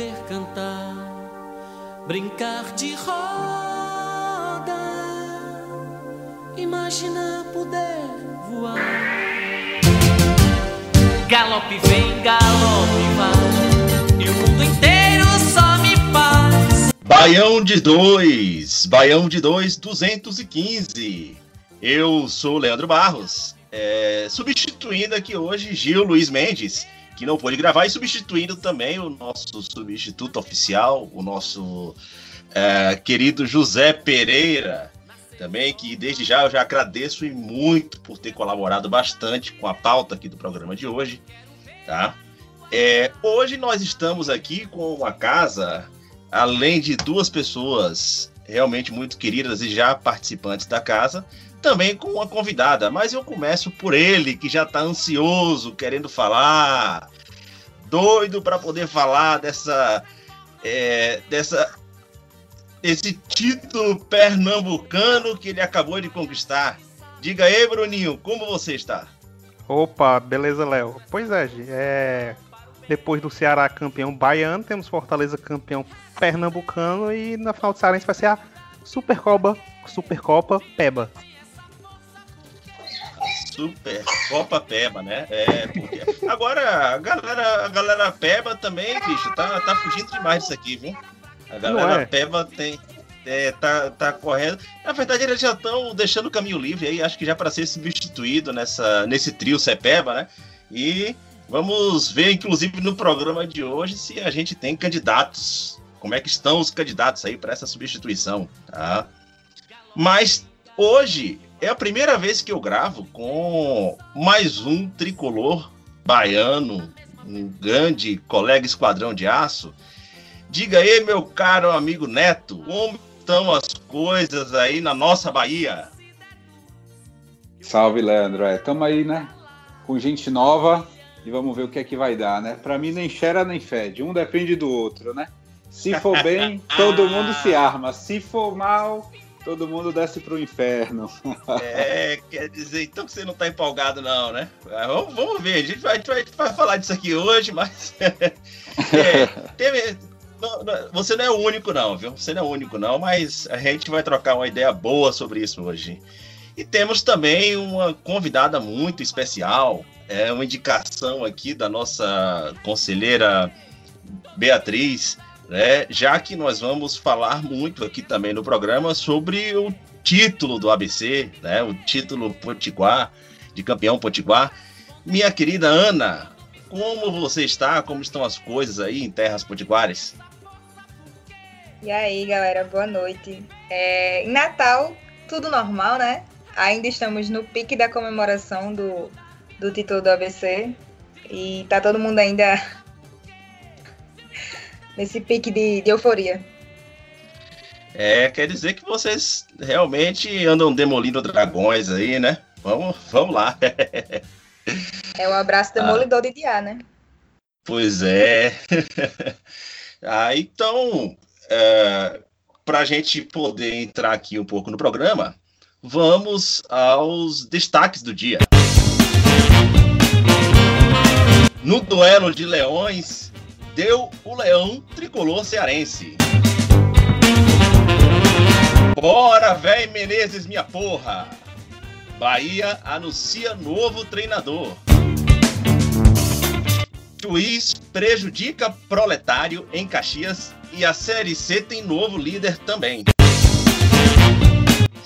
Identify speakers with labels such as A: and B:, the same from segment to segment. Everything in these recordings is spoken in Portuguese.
A: Viver, cantar, brincar de roda, imaginar poder voar. Galope vem, galope vai, e o mundo inteiro só me faz.
B: Baião de 2, Baião de 2, 215. Eu sou Leandro Barros, é, substituindo aqui hoje Gil Luiz Mendes, que não pôde gravar, e substituindo também o nosso substituto oficial, o nosso é, querido José Pereira, também, que desde já eu já agradeço e muito por ter colaborado bastante com a pauta aqui do programa de hoje, tá? É, hoje nós estamos aqui com uma casa, além de duas pessoas realmente muito queridas e já participantes da casa, também com uma convidada. Mas eu começo por ele, que já está ansioso, querendo falar, doido para poder falar dessa, é, dessa, desse título pernambucano que ele acabou de conquistar. Diga aí, Bruninho, como você está?
C: Opa, beleza, Léo. Pois é, é... depois do Ceará campeão baiano, temos Fortaleza campeão pernambucano e na final do Cearense vai ser a Supercopa, Supercopa Peba.
B: Super Copa Peba, né? É, porque agora a galera, a galera Peba também, bicho, tá, tá fugindo demais disso aqui, viu? A galera
C: é.
B: Peba tem. É, tá, tá correndo. Na verdade, eles já estão deixando o caminho livre aí, acho que já para ser substituído nessa, nesse trio Cepeba, né? E vamos ver, inclusive, no programa de hoje, se a gente tem candidatos. Como é que estão os candidatos aí para essa substituição, tá? Mas hoje é a primeira vez que eu gravo com mais um tricolor baiano, um grande colega esquadrão de aço. Diga aí, meu caro amigo Neto, como estão as coisas aí na nossa Bahia?
D: Salve, Leandro. É, tamo aí, né? Com gente nova e vamos ver o que é que vai dar, né? Pra mim, nem cheira nem fede. Um depende do outro, né? Se for bem, todo mundo se arma. Se for mal, todo mundo desce pro inferno.
B: É, quer dizer, então você não tá empolgado, não, né? Ah, Vamos, vamos ver, a gente vai, a gente vai, falar disso aqui hoje, mas. É, não- não- você não é o único, não, viu? Você não é o único, não, mas a gente vai trocar uma ideia boa sobre isso hoje. E temos também uma convidada muito especial, é uma indicação aqui da nossa conselheira Beatriz, né? Já que nós vamos falar muito aqui também no programa sobre o título do ABC, né? O título Potiguar, de campeão Potiguar. Minha querida Ana, como você está? Como estão as coisas aí em terras potiguares?
E: E aí, galera, boa noite. É, em Natal, tudo normal, né? Ainda estamos no pique da comemoração do, do título do ABC. E tá todo mundo ainda nesse pique de, de euforia.
B: É, quer dizer que vocês realmente andam demolindo dragões aí, né? Vamos, vamos lá.
E: É o abraço demolidor de Diá, né?
B: Pois é. ah, então, é, para a gente poder entrar aqui um pouco no programa, vamos aos destaques do dia. No duelo de leões, deu o leão tricolor cearense. Bora, véi Menezes, minha porra! Bahia anuncia novo treinador. Juiz prejudica proletário em Caxias e a Série C tem novo líder também.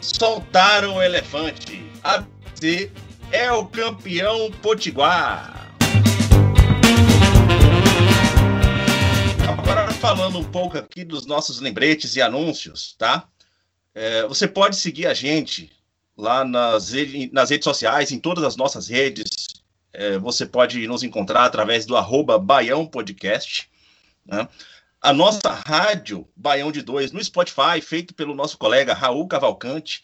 B: Soltaram o elefante. ABC é o campeão potiguar. Falando um pouco aqui dos nossos lembretes e anúncios, tá? É, você pode seguir a gente lá nas, nas redes sociais, em todas as nossas redes. É, você pode nos encontrar através do arroba Baião Podcast. Né? A nossa rádio Baião de Dois no Spotify, feito pelo nosso colega Raul Cavalcante,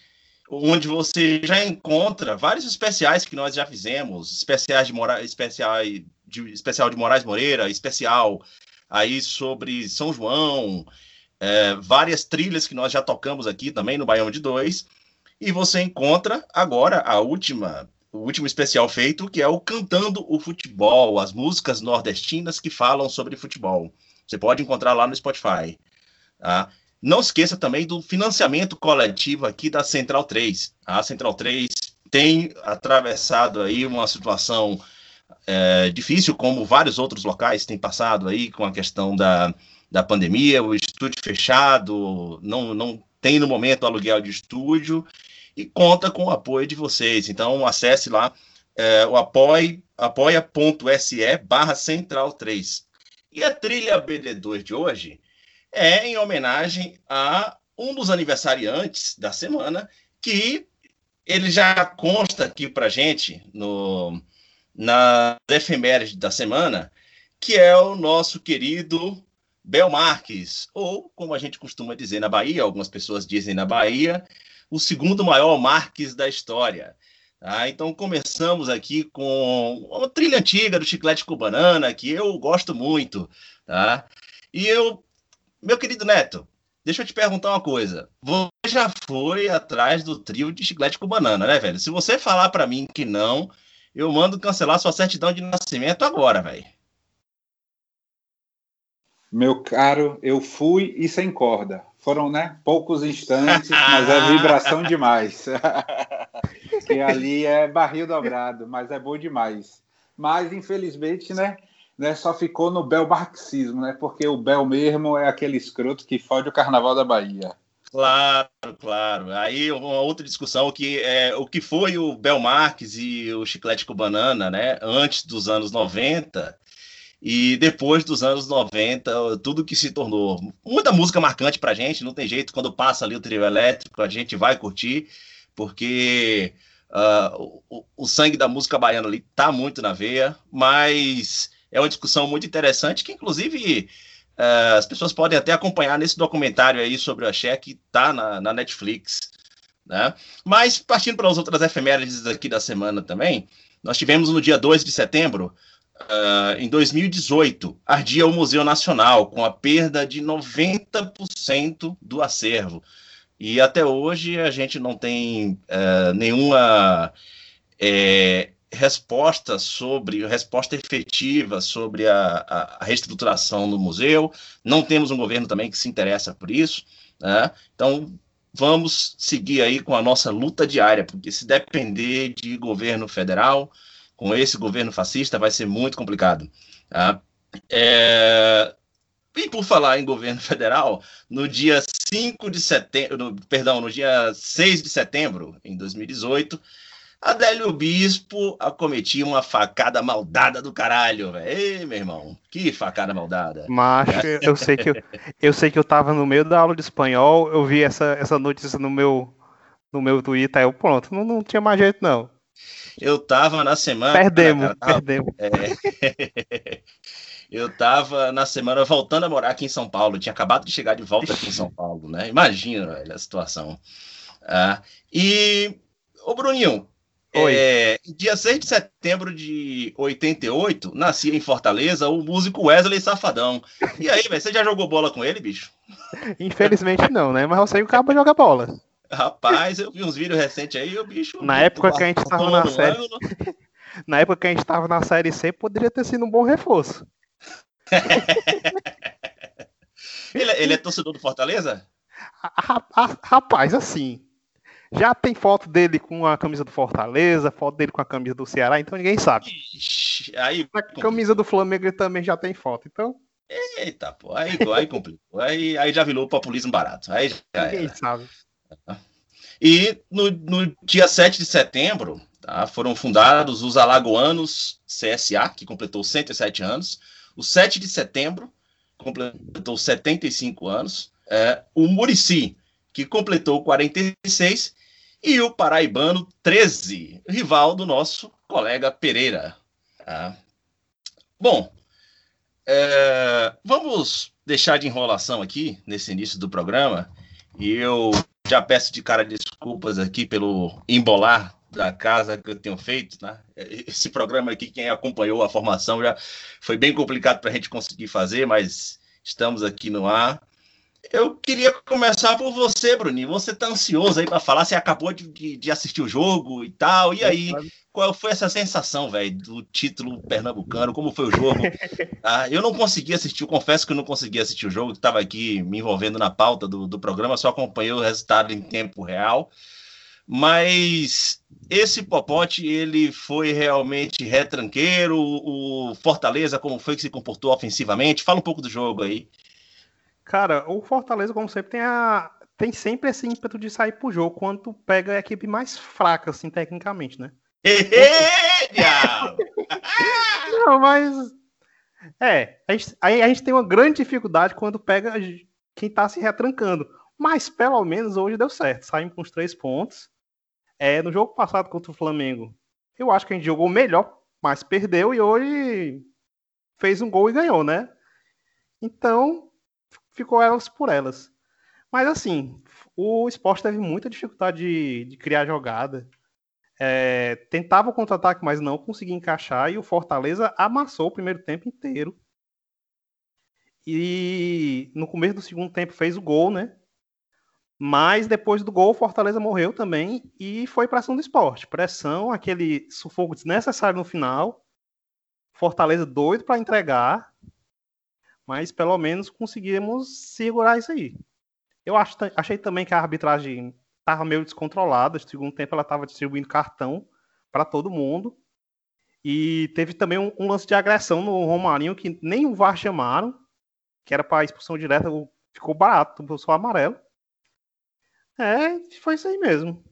B: onde você já encontra vários especiais que nós já fizemos, especiais de Mora especial de, especial de Moraes Moreira, especial aí sobre São João, é, várias trilhas que nós já tocamos aqui também no Baião de Dois. E você encontra agora a última, o último especial feito, que é o Cantando o Futebol, as músicas nordestinas que falam sobre futebol. Você pode encontrar lá no Spotify. Tá? Não esqueça também do financiamento coletivo aqui da Central 3. A Central 3 tem atravessado aí uma situação é, difícil, como vários outros locais têm passado aí com a questão da, da pandemia, o estúdio fechado, não, não tem no momento aluguel de estúdio e conta com o apoio de vocês. Então acesse lá é, o apoia.se barra central 3. E a trilha BD2 de hoje é em homenagem a um dos aniversariantes da semana, que ele já consta aqui para gente no, na efeméride da semana, que é o nosso querido Bel Marques, ou como a gente costuma dizer na Bahia, algumas pessoas dizem na Bahia, o segundo maior Marques da história. Tá? Então começamos aqui com uma trilha antiga do Chiclete com Banana, que eu gosto muito. Tá? E eu, meu querido Neto, deixa eu te perguntar uma coisa. Você já foi atrás do trio de Chiclete com Banana, né, velho? Se você falar para mim que não, eu mando cancelar sua certidão de nascimento agora, velho.
D: Meu caro, eu fui e sem corda. Foram, né, poucos instantes, mas é vibração demais. que ali é barril dobrado, mas é bom demais. Mas, infelizmente, né, né, só ficou no bel marxismo, né? Porque o bel mesmo é aquele escroto que fode o carnaval da Bahia.
B: Claro, claro. Aí uma outra discussão que é o que foi o Bel Marques e o Chiclete com Banana, né? Antes dos anos 90 e depois dos anos 90, tudo que se tornou muita música marcante pra gente, não tem jeito, quando passa ali o trio elétrico, a gente vai curtir, porque uh, o, o, sangue da música baiana ali tá muito na veia, mas é uma discussão muito interessante que, inclusive, uh, as pessoas podem até acompanhar nesse documentário aí sobre o Axé que tá na, na Netflix. Né? Mas, partindo para as outras efemérides aqui da semana também, nós tivemos no dia 2 de setembro Uh, em 2018, ardia o Museu Nacional, com a perda de 90% do acervo. E até hoje a gente não tem uh, nenhuma é, resposta sobre, resposta efetiva sobre a, a, reestruturação do museu. Não temos um governo também que se interessa por isso. Né? Então, vamos seguir aí com a nossa luta diária, porque se depender de governo federal, com esse governo fascista vai ser muito complicado. Tá? É... E por falar em governo federal, no dia 5 de setembro, perdão, no dia 6 de setembro, em 2018, Adélio Bispo acometia uma facada maldada do caralho, velho. Ei, meu irmão, que facada maldada.
C: Macho, eu sei que eu, eu sei que eu tava no meio da aula de espanhol, eu vi essa, essa notícia no meu no meu Twitter, aí eu pronto, não, não tinha mais jeito não.
B: Eu tava na semana.
C: Perdemos, cara, perdemos.
B: É, eu tava na semana voltando a morar aqui em São Paulo. tinha acabado de chegar de volta aqui em São Paulo, né? Imagina velho, a situação. Ah, e, ô Bruninho, é, dia 6 de setembro de 88, nascia em Fortaleza o músico Wesley Safadão. E aí, velho, você já jogou bola com ele, bicho?
C: Infelizmente não, né? Mas eu sei que o cabo joga bola.
B: Rapaz, eu vi uns vídeos recentes aí, o bicho.
C: Na época que a gente estava na série. na época que a gente estava na série C, poderia ter sido um bom reforço.
B: ele, ele, é torcedor do Fortaleza?
C: Rapaz, assim. Já tem foto dele com a camisa do Fortaleza, foto dele com a camisa do Ceará, então ninguém sabe.
B: Ixi, aí,
C: a camisa do Flamengo ele também já tem foto, então.
B: Eita, pô, aí, aí complicou. Aí, aí já virou populismo barato. Aí já
C: ninguém era. sabe.
B: E no, no dia 7 de setembro, tá, foram fundados os Alagoanos CSA, que completou 107 anos. O 7 de setembro completou 75 anos, é, o Murici, que completou 46, e o Paraibano 13, rival do nosso colega Pereira. Tá? Bom, é, vamos deixar de enrolação aqui nesse início do programa. E eu já peço de cara desculpas aqui pelo embolar da casa que eu tenho feito, né? Esse programa aqui, quem acompanhou a formação já foi bem complicado para a gente conseguir fazer, mas estamos aqui no ar. Eu queria começar por você, Bruninho. Você tá ansioso aí para falar? Você acabou de, de, de, assistir o jogo e tal. E aí, qual foi essa sensação, velho, do título pernambucano? Como foi o jogo? Ah, eu não consegui assistir, confesso que eu não consegui assistir o jogo, estava aqui me envolvendo na pauta do, do programa, só acompanhei o resultado em tempo real. Mas esse Popote, ele foi realmente retranqueiro. O Fortaleza, como foi que se comportou ofensivamente? Fala um pouco do jogo aí.
C: Cara, o Fortaleza, como sempre, tem, a, tem sempre esse ímpeto de sair pro jogo quando pega a equipe mais fraca, assim, tecnicamente, né? Não, mas. É, a gente, aí a gente tem uma grande dificuldade quando pega quem tá se retrancando. Mas pelo menos hoje deu certo. Saímos com os três pontos. É, no jogo passado contra o Flamengo, eu acho que a gente jogou melhor, mas perdeu e hoje fez um gol e ganhou, né? Então, ficou elas por elas. Mas assim, o esporte teve muita dificuldade de, de criar jogada. É, tentava o contra-ataque, mas não conseguia encaixar. E o Fortaleza amassou o primeiro tempo inteiro. E no começo do segundo tempo fez o gol, né? Mas depois do gol, o Fortaleza morreu também e foi pressão do esporte. Pressão, aquele sufoco desnecessário no final. Fortaleza doido para entregar mas pelo menos conseguimos segurar isso aí. Eu acho, achei também que a arbitragem estava meio descontrolada. No segundo tempo, ela estava distribuindo cartão para todo mundo. E teve também um, um, lance de agressão no Romarinho que nem o VAR chamaram, que era para expulsão direta, ficou barato, só amarelo. É, foi isso aí mesmo.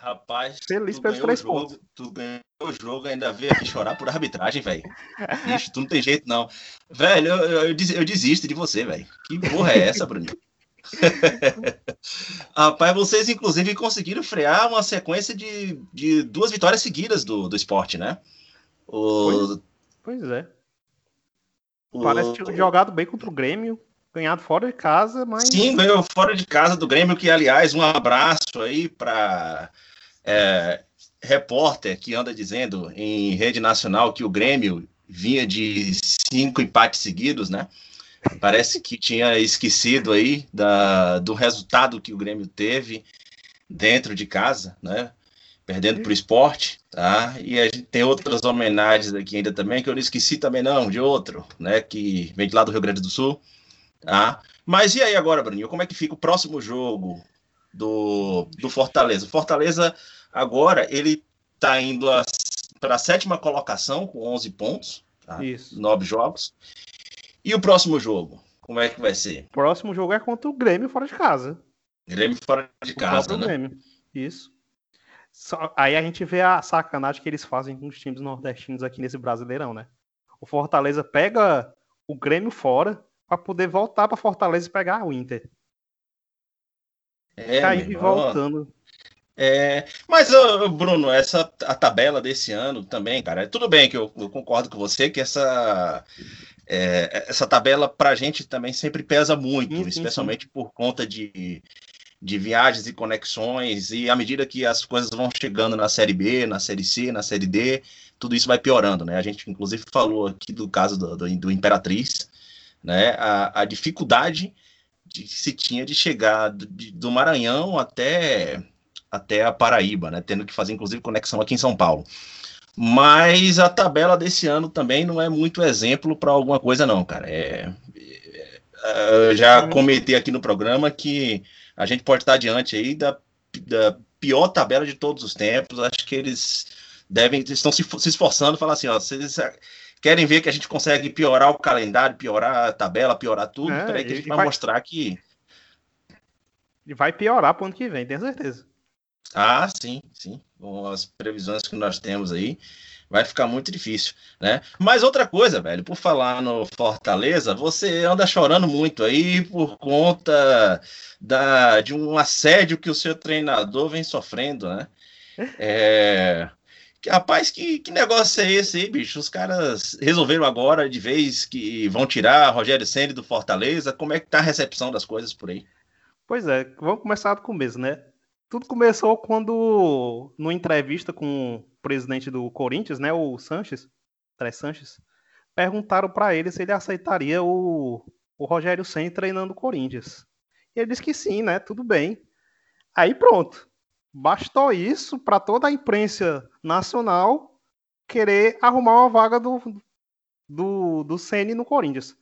B: Rapaz, Feliz pelos três jogo, pontos. Tu ganhou o jogo ainda veio aqui chorar por arbitragem, velho. Bicho, tu não tem jeito, não. Velho, eu, eu, eu desisto de você, velho. Que porra é essa, Bruno? Rapaz, vocês inclusive conseguiram frear uma sequência de, de duas vitórias seguidas do, do esporte, né?
C: O... Pois, pois é. O... Parece ter jogado bem contra o Grêmio, ganhado fora de casa, mas.
B: Sim, ganhou fora de casa do Grêmio, que aliás, um abraço aí para é, repórter que anda dizendo em rede nacional que o Grêmio vinha de cinco empates seguidos, né? Parece que tinha esquecido aí da, do resultado que o Grêmio teve dentro de casa, né? Perdendo para o esporte, tá? E a gente tem outras homenagens aqui ainda também, que eu não esqueci também não, de outro, né? Que vem de lá do Rio Grande do Sul, tá? Mas e aí agora, Bruninho, como é que fica o próximo jogo do, do Fortaleza? O Fortaleza Agora ele está indo para a sétima colocação com 11 pontos, tá? Isso. nove jogos. E o próximo jogo? Como é que vai ser?
C: O próximo jogo é contra o Grêmio fora de casa.
B: Grêmio fora de casa, né? Grêmio.
C: Isso. Só, aí a gente vê a sacanagem que eles fazem com os times nordestinos aqui nesse Brasileirão, né? O Fortaleza pega o Grêmio fora para poder voltar para Fortaleza e pegar o Inter. É, aí voltando.
B: É, mas, Bruno, essa a tabela desse ano também, cara, tudo bem que eu, eu concordo com você que essa, é, essa tabela para a gente também sempre pesa muito, especialmente por conta de, de viagens e conexões, e à medida que as coisas vão chegando na Série B, na Série C, na Série D, tudo isso vai piorando, né? A gente, inclusive, falou aqui do caso do, do, do Imperatriz, né? A, a dificuldade que se tinha de chegar do, de, do Maranhão até até a Paraíba, né? Tendo que fazer, inclusive, conexão aqui em São Paulo. Mas a tabela desse ano também não é muito exemplo para alguma coisa, não, cara. É, é, eu já comentei aqui no programa que a gente pode estar diante aí da, da pior tabela de todos os tempos. Acho que eles devem estão se, se esforçando, falar assim, ó, vocês querem ver que a gente consegue piorar o calendário, piorar a tabela, piorar tudo, é, peraí que a gente vai, vai mostrar que
C: vai piorar para o ano que vem, tenho certeza.
B: Ah, sim, sim. Com as previsões que nós temos aí, vai ficar muito difícil, né? Mas outra coisa, velho, por falar no Fortaleza, você anda chorando muito aí por conta da, de um assédio que o seu treinador vem sofrendo, né? É, Rapaz, que, que negócio é esse aí, bicho? Os caras resolveram agora de vez que vão tirar Rogério Senna do Fortaleza. Como é que tá a recepção das coisas por aí?
C: Pois é, vamos começar do começo, né? Tudo começou quando, numa entrevista com o presidente do Corinthians, né, o Sanches, André Sanches, perguntaram para ele se ele aceitaria o, o Rogério Senna treinando o Corinthians. E ele disse que sim, né? Tudo bem. Aí pronto. Bastou isso para toda a imprensa nacional querer arrumar uma vaga do, do, do Ceni no Corinthians.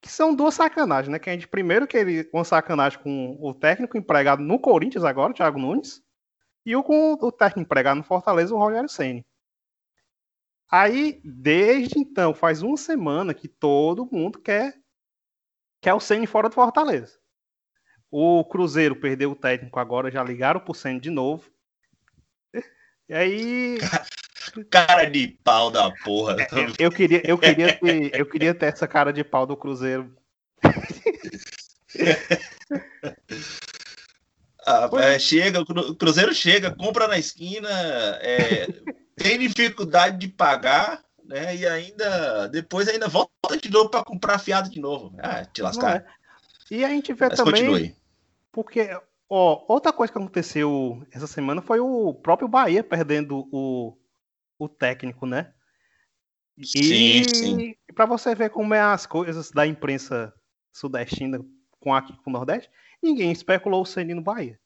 C: Que são duas sacanagens, né? Que a gente primeiro que ele uma sacanagem com o técnico empregado no Corinthians agora, Thiago Nunes, e o com o técnico empregado no Fortaleza, o Rogério Ceni. Aí, desde então, faz uma semana que todo mundo quer quer o Ceni fora do Fortaleza. O Cruzeiro perdeu o técnico agora, já ligaram pro Senna de novo. E aí.
B: Cara de pau da porra.
C: Eu, eu queria, eu, queria ter, eu queria ter essa cara de pau do Cruzeiro.
B: Ah, é, chega, o Cruzeiro chega, compra na esquina, é, tem dificuldade de pagar, né? E ainda depois ainda volta de novo para comprar fiado de novo. Ah, te lascar.
C: E a gente vê
B: Mas
C: também.
B: continue.
C: Porque, ó, outra coisa que aconteceu essa semana foi o próprio Bahia perdendo o, o técnico, né?
B: Sim,
C: E
B: sim.
C: para você ver como é as coisas da imprensa sudestina com aqui com o Nordeste, ninguém especulou o Ceni no Bahia.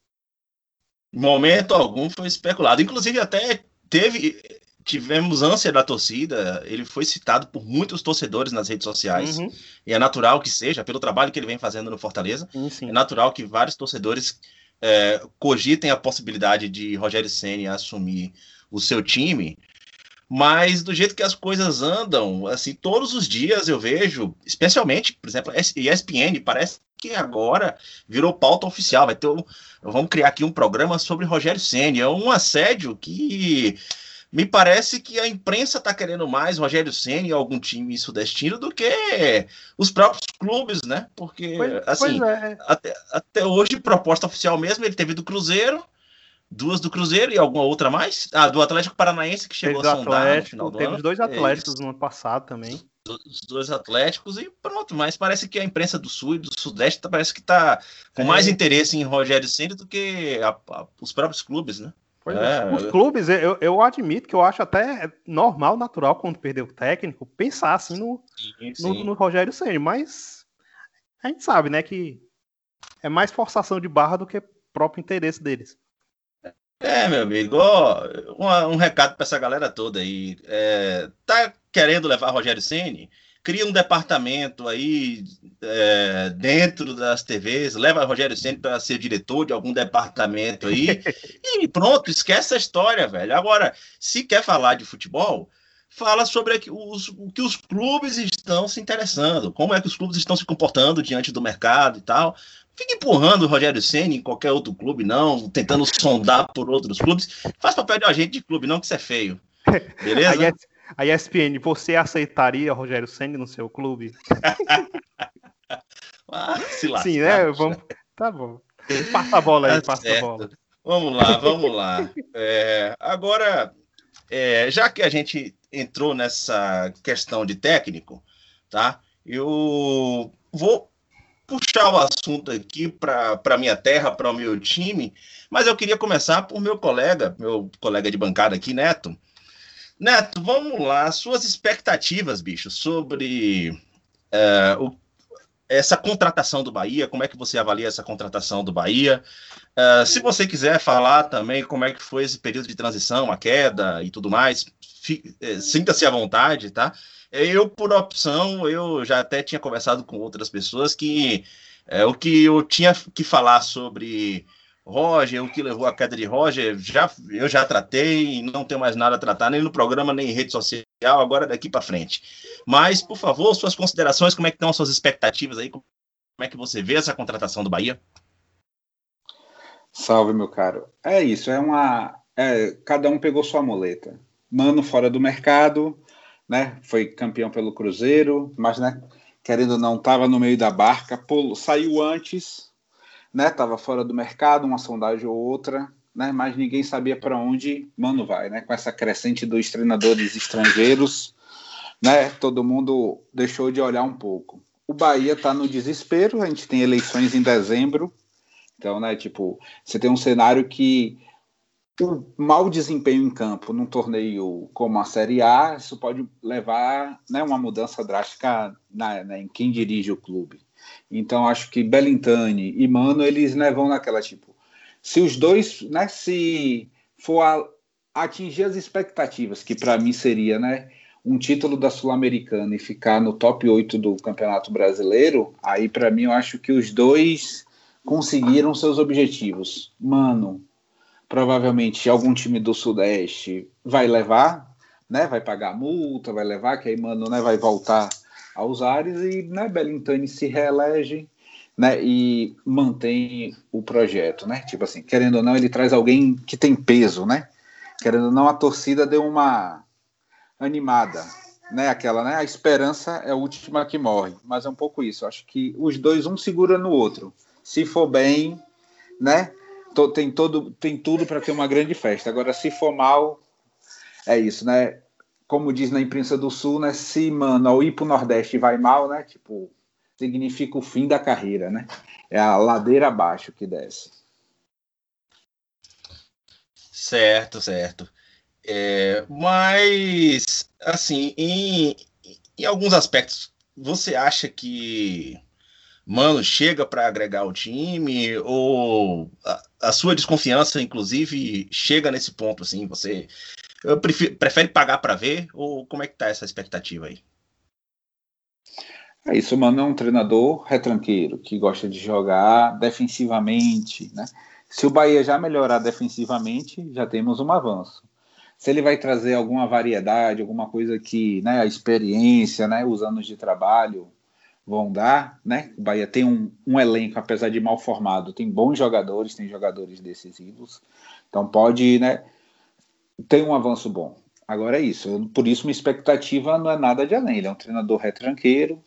B: Momento algum foi especulado. Inclusive, até teve. Tivemos ânsia da torcida. Ele foi citado por muitos torcedores nas redes sociais.
C: Uhum,
B: E é natural que seja, pelo trabalho que ele vem fazendo no Fortaleza. É natural que vários torcedores é, cogitem a possibilidade de Rogério Ceni assumir o seu time, mas do jeito que as coisas andam, assim, todos os dias eu vejo, especialmente, por exemplo, ESPN, parece que agora virou pauta oficial, vai ter um, vamos criar aqui um programa sobre Rogério Ceni, é um assédio que me parece que a imprensa está querendo mais Rogério Ceni e algum time sudestino do que os próprios clubes, né? Porque
C: Pois,
B: assim,
C: pois é.
B: até, até hoje, proposta oficial mesmo, ele teve do Cruzeiro, duas do Cruzeiro e alguma outra mais. Ah, do Atlético Paranaense, que chegou
C: Teve
B: a sondar no
C: Atlético,
B: final do
C: teve
B: ano.
C: dois
B: É
C: Atléticos
B: isso,
C: no ano passado também.
B: os dois Atléticos e pronto. Mas parece que a imprensa do Sul e do Sudeste parece que tá com
C: É.
B: mais interesse em Rogério Ceni do que a- a- os próprios clubes, né?
C: Pois
B: É,
C: é. Os clubes, eu, eu admito que eu acho até normal, natural, quando perder o técnico, pensar assim no, no, no Rogério Ceni, mas a gente sabe, né, que é mais forçação de barra do que próprio interesse deles.
B: É, meu amigo, ó, uma- um, recado para essa galera toda aí. É, tá querendo levar Rogério Ceni? Cria um departamento aí é, dentro das TVs, leva Rogério Ceni para ser diretor de algum departamento aí e pronto, esquece a história, velho. Agora, se quer falar de futebol, fala sobre os- o que os clubes estão se interessando, como é que os clubes estão se comportando diante do mercado e tal. Fica empurrando o Rogério Ceni em qualquer outro clube, não, tentando sondar por outros clubes. Faz papel de agente de clube, não que isso é feio. Beleza?
C: A ESPN, você aceitaria Rogério Ceni no seu clube?
B: Ah, se lascar,
C: Sim, né? Vamos... Tá bom. Passa a bola aí,
B: Tá
C: passa a
B: certo.
C: bola.
B: Vamos lá, vamos lá. É, agora, é, já que a gente entrou nessa questão de técnico, tá? Eu vou puxar o assunto aqui para minha terra, para o meu time, mas eu queria começar por meu colega, meu colega de bancada aqui, Neto. Neto, vamos lá, suas expectativas, bicho, sobre é, o- essa contratação do Bahia, como é que você avalia essa contratação do Bahia? Uh, se você quiser falar também como é que foi esse período de transição, a queda e tudo mais, eh, sinta-se à vontade, tá? Eu, por opção, eu já até tinha conversado com outras pessoas que eh, o que eu tinha que falar sobre Roger, o que levou à queda de Roger, já, eu já tratei não tenho mais nada a tratar, nem no programa, nem em rede social, agora daqui para frente. Mas, por favor, suas considerações, como é que estão as suas expectativas aí, como é que você vê essa contratação do Bahia?
D: Salve, meu caro. É isso, é uma. É, cada um pegou sua muleta. Mano fora do mercado, né? Foi campeão pelo Cruzeiro, mas, né? Querendo ou não, estava no meio da barca, pô, saiu antes, né? Tava fora do mercado, uma sondagem ou outra, né? Mas ninguém sabia para onde Mano vai, né? Com essa crescente dos treinadores estrangeiros, né? Todo mundo deixou de olhar um pouco. O Bahia está no desespero, a gente tem eleições em dezembro, então, né, tipo, você tem um cenário que o mau desempenho em campo num torneio como a Série A, isso pode levar né, uma mudança drástica na, na, em quem dirige o clube. Então, acho que Belintani e Mano, eles né, vão naquela, tipo, se os dois, né, se for a, atingir as expectativas, que para mim seria, né, um título da Sul-Americana e ficar no top 8 do Campeonato Brasileiro, aí para mim eu acho que os dois conseguiram seus objetivos. Mano, provavelmente algum time do Sudeste vai levar, né? Vai pagar multa, vai levar, que aí Mano né, vai voltar aos ares e né, Belintani se reelege né, e mantém o projeto, né? Tipo assim, querendo ou não, ele traz alguém que tem peso, né? Querendo ou não, a torcida deu uma animada, né? Aquela, né? A esperança é a última que morre, mas é um pouco isso. Acho que os dois um segura no outro se for bem, né? Tem, todo, tem tudo para ter uma grande festa. Agora, se for mal, é isso, né? Como diz na imprensa do Sul, né? Se, mano, ao ir para o Nordeste vai mal, né? Tipo, significa o fim da carreira, né? É a ladeira abaixo que desce.
B: Certo, certo. É, mas, assim, em, em alguns aspectos, você acha que Mano chega para agregar o time ou a, a, sua desconfiança, inclusive, chega nesse ponto assim? Você prefiro, prefere pagar para ver ou como é que tá essa expectativa aí?
D: É isso, mano, é um treinador retranqueiro que gosta de jogar defensivamente, né? Se o Bahia já melhorar defensivamente, já temos um avanço. Se ele vai trazer alguma variedade, alguma coisa que, né, a experiência, né, os anos de trabalho vão dar, né? O Bahia tem um, um, elenco, apesar de mal formado, tem bons jogadores, tem jogadores decisivos, então pode, né? Tem um avanço bom. Agora é isso, por isso minha expectativa não é nada de além. Ele é um treinador retranqueiro,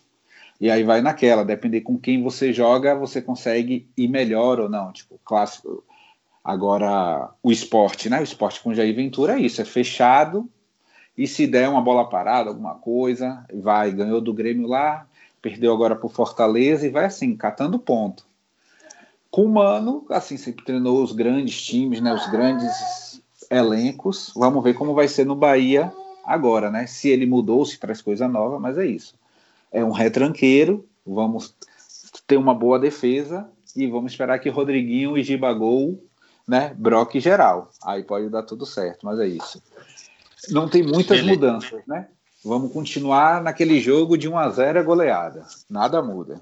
D: e aí vai naquela, depender com quem você joga, você consegue ir melhor ou não. Tipo, clássico. Agora, o esporte, né? O esporte com Jair Ventura é isso, é fechado, e se der uma bola parada, alguma coisa, vai, ganhou do Grêmio lá, perdeu agora por Fortaleza e vai assim, catando ponto. Com o Mano, assim, sempre treinou os grandes times, né, os grandes elencos. Vamos ver como vai ser no Bahia agora, né? Se ele mudou, se traz coisa nova, mas é isso. É um retranqueiro, vamos ter uma boa defesa e vamos esperar que Rodriguinho e Gibagol, né, broque geral. Aí pode dar tudo certo, mas é isso. Não tem muitas mudanças, né? Vamos continuar naquele jogo de 1 a 0 é goleada. Nada muda.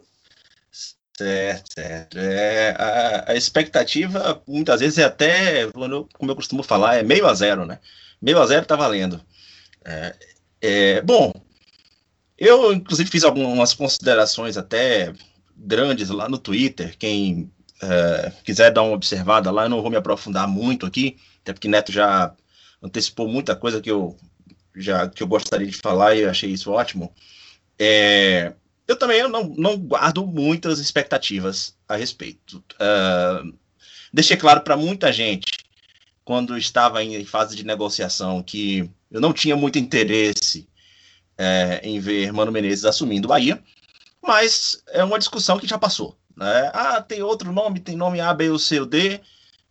B: Certo, certo. É, a, a, expectativa, muitas vezes, é até, como eu costumo falar, é meio a zero, né? Meio a zero tá valendo. É, é, bom, eu, inclusive, fiz algumas considerações até grandes lá no Twitter. Quem é, quiser dar uma observada lá, eu não vou me aprofundar muito aqui, até porque Neto já antecipou muita coisa que eu já que eu gostaria de falar e eu achei isso ótimo. É, eu também não, não guardo muitas expectativas a respeito. Uh, deixei claro para muita gente, quando estava em fase de negociação, que eu não tinha muito interesse é, em ver Mano Menezes assumindo o Bahia, mas é uma discussão que já passou. Né? Ah, tem outro nome, tem nome A, B ou C ou D,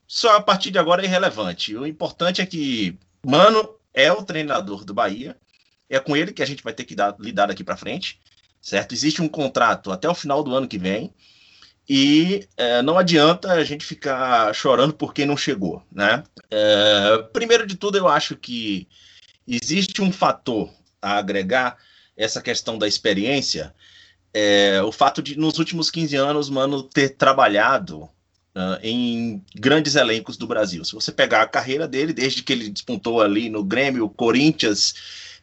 B: só a partir de agora é irrelevante. O importante é que Mano é o treinador do Bahia. É com ele que a gente vai ter que dar, lidar daqui para frente, certo? Existe um contrato até o final do ano que vem e é, não adianta a gente ficar chorando por quem não chegou, né? É, primeiro de tudo, eu acho que existe um fator a agregar essa questão da experiência, é, o fato de nos últimos 15 anos, mano, ter trabalhado uh, em grandes elencos do Brasil. Se você pegar a carreira dele, desde que ele despontou ali no Grêmio, Corinthians,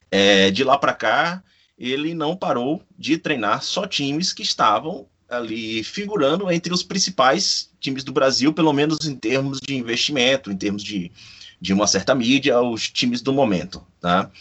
B: é, de lá para cá, ele não parou de treinar só times que estavam ali figurando entre os principais times do Brasil, pelo menos em termos de investimento, em termos de, de uma certa mídia, os times do momento, tá?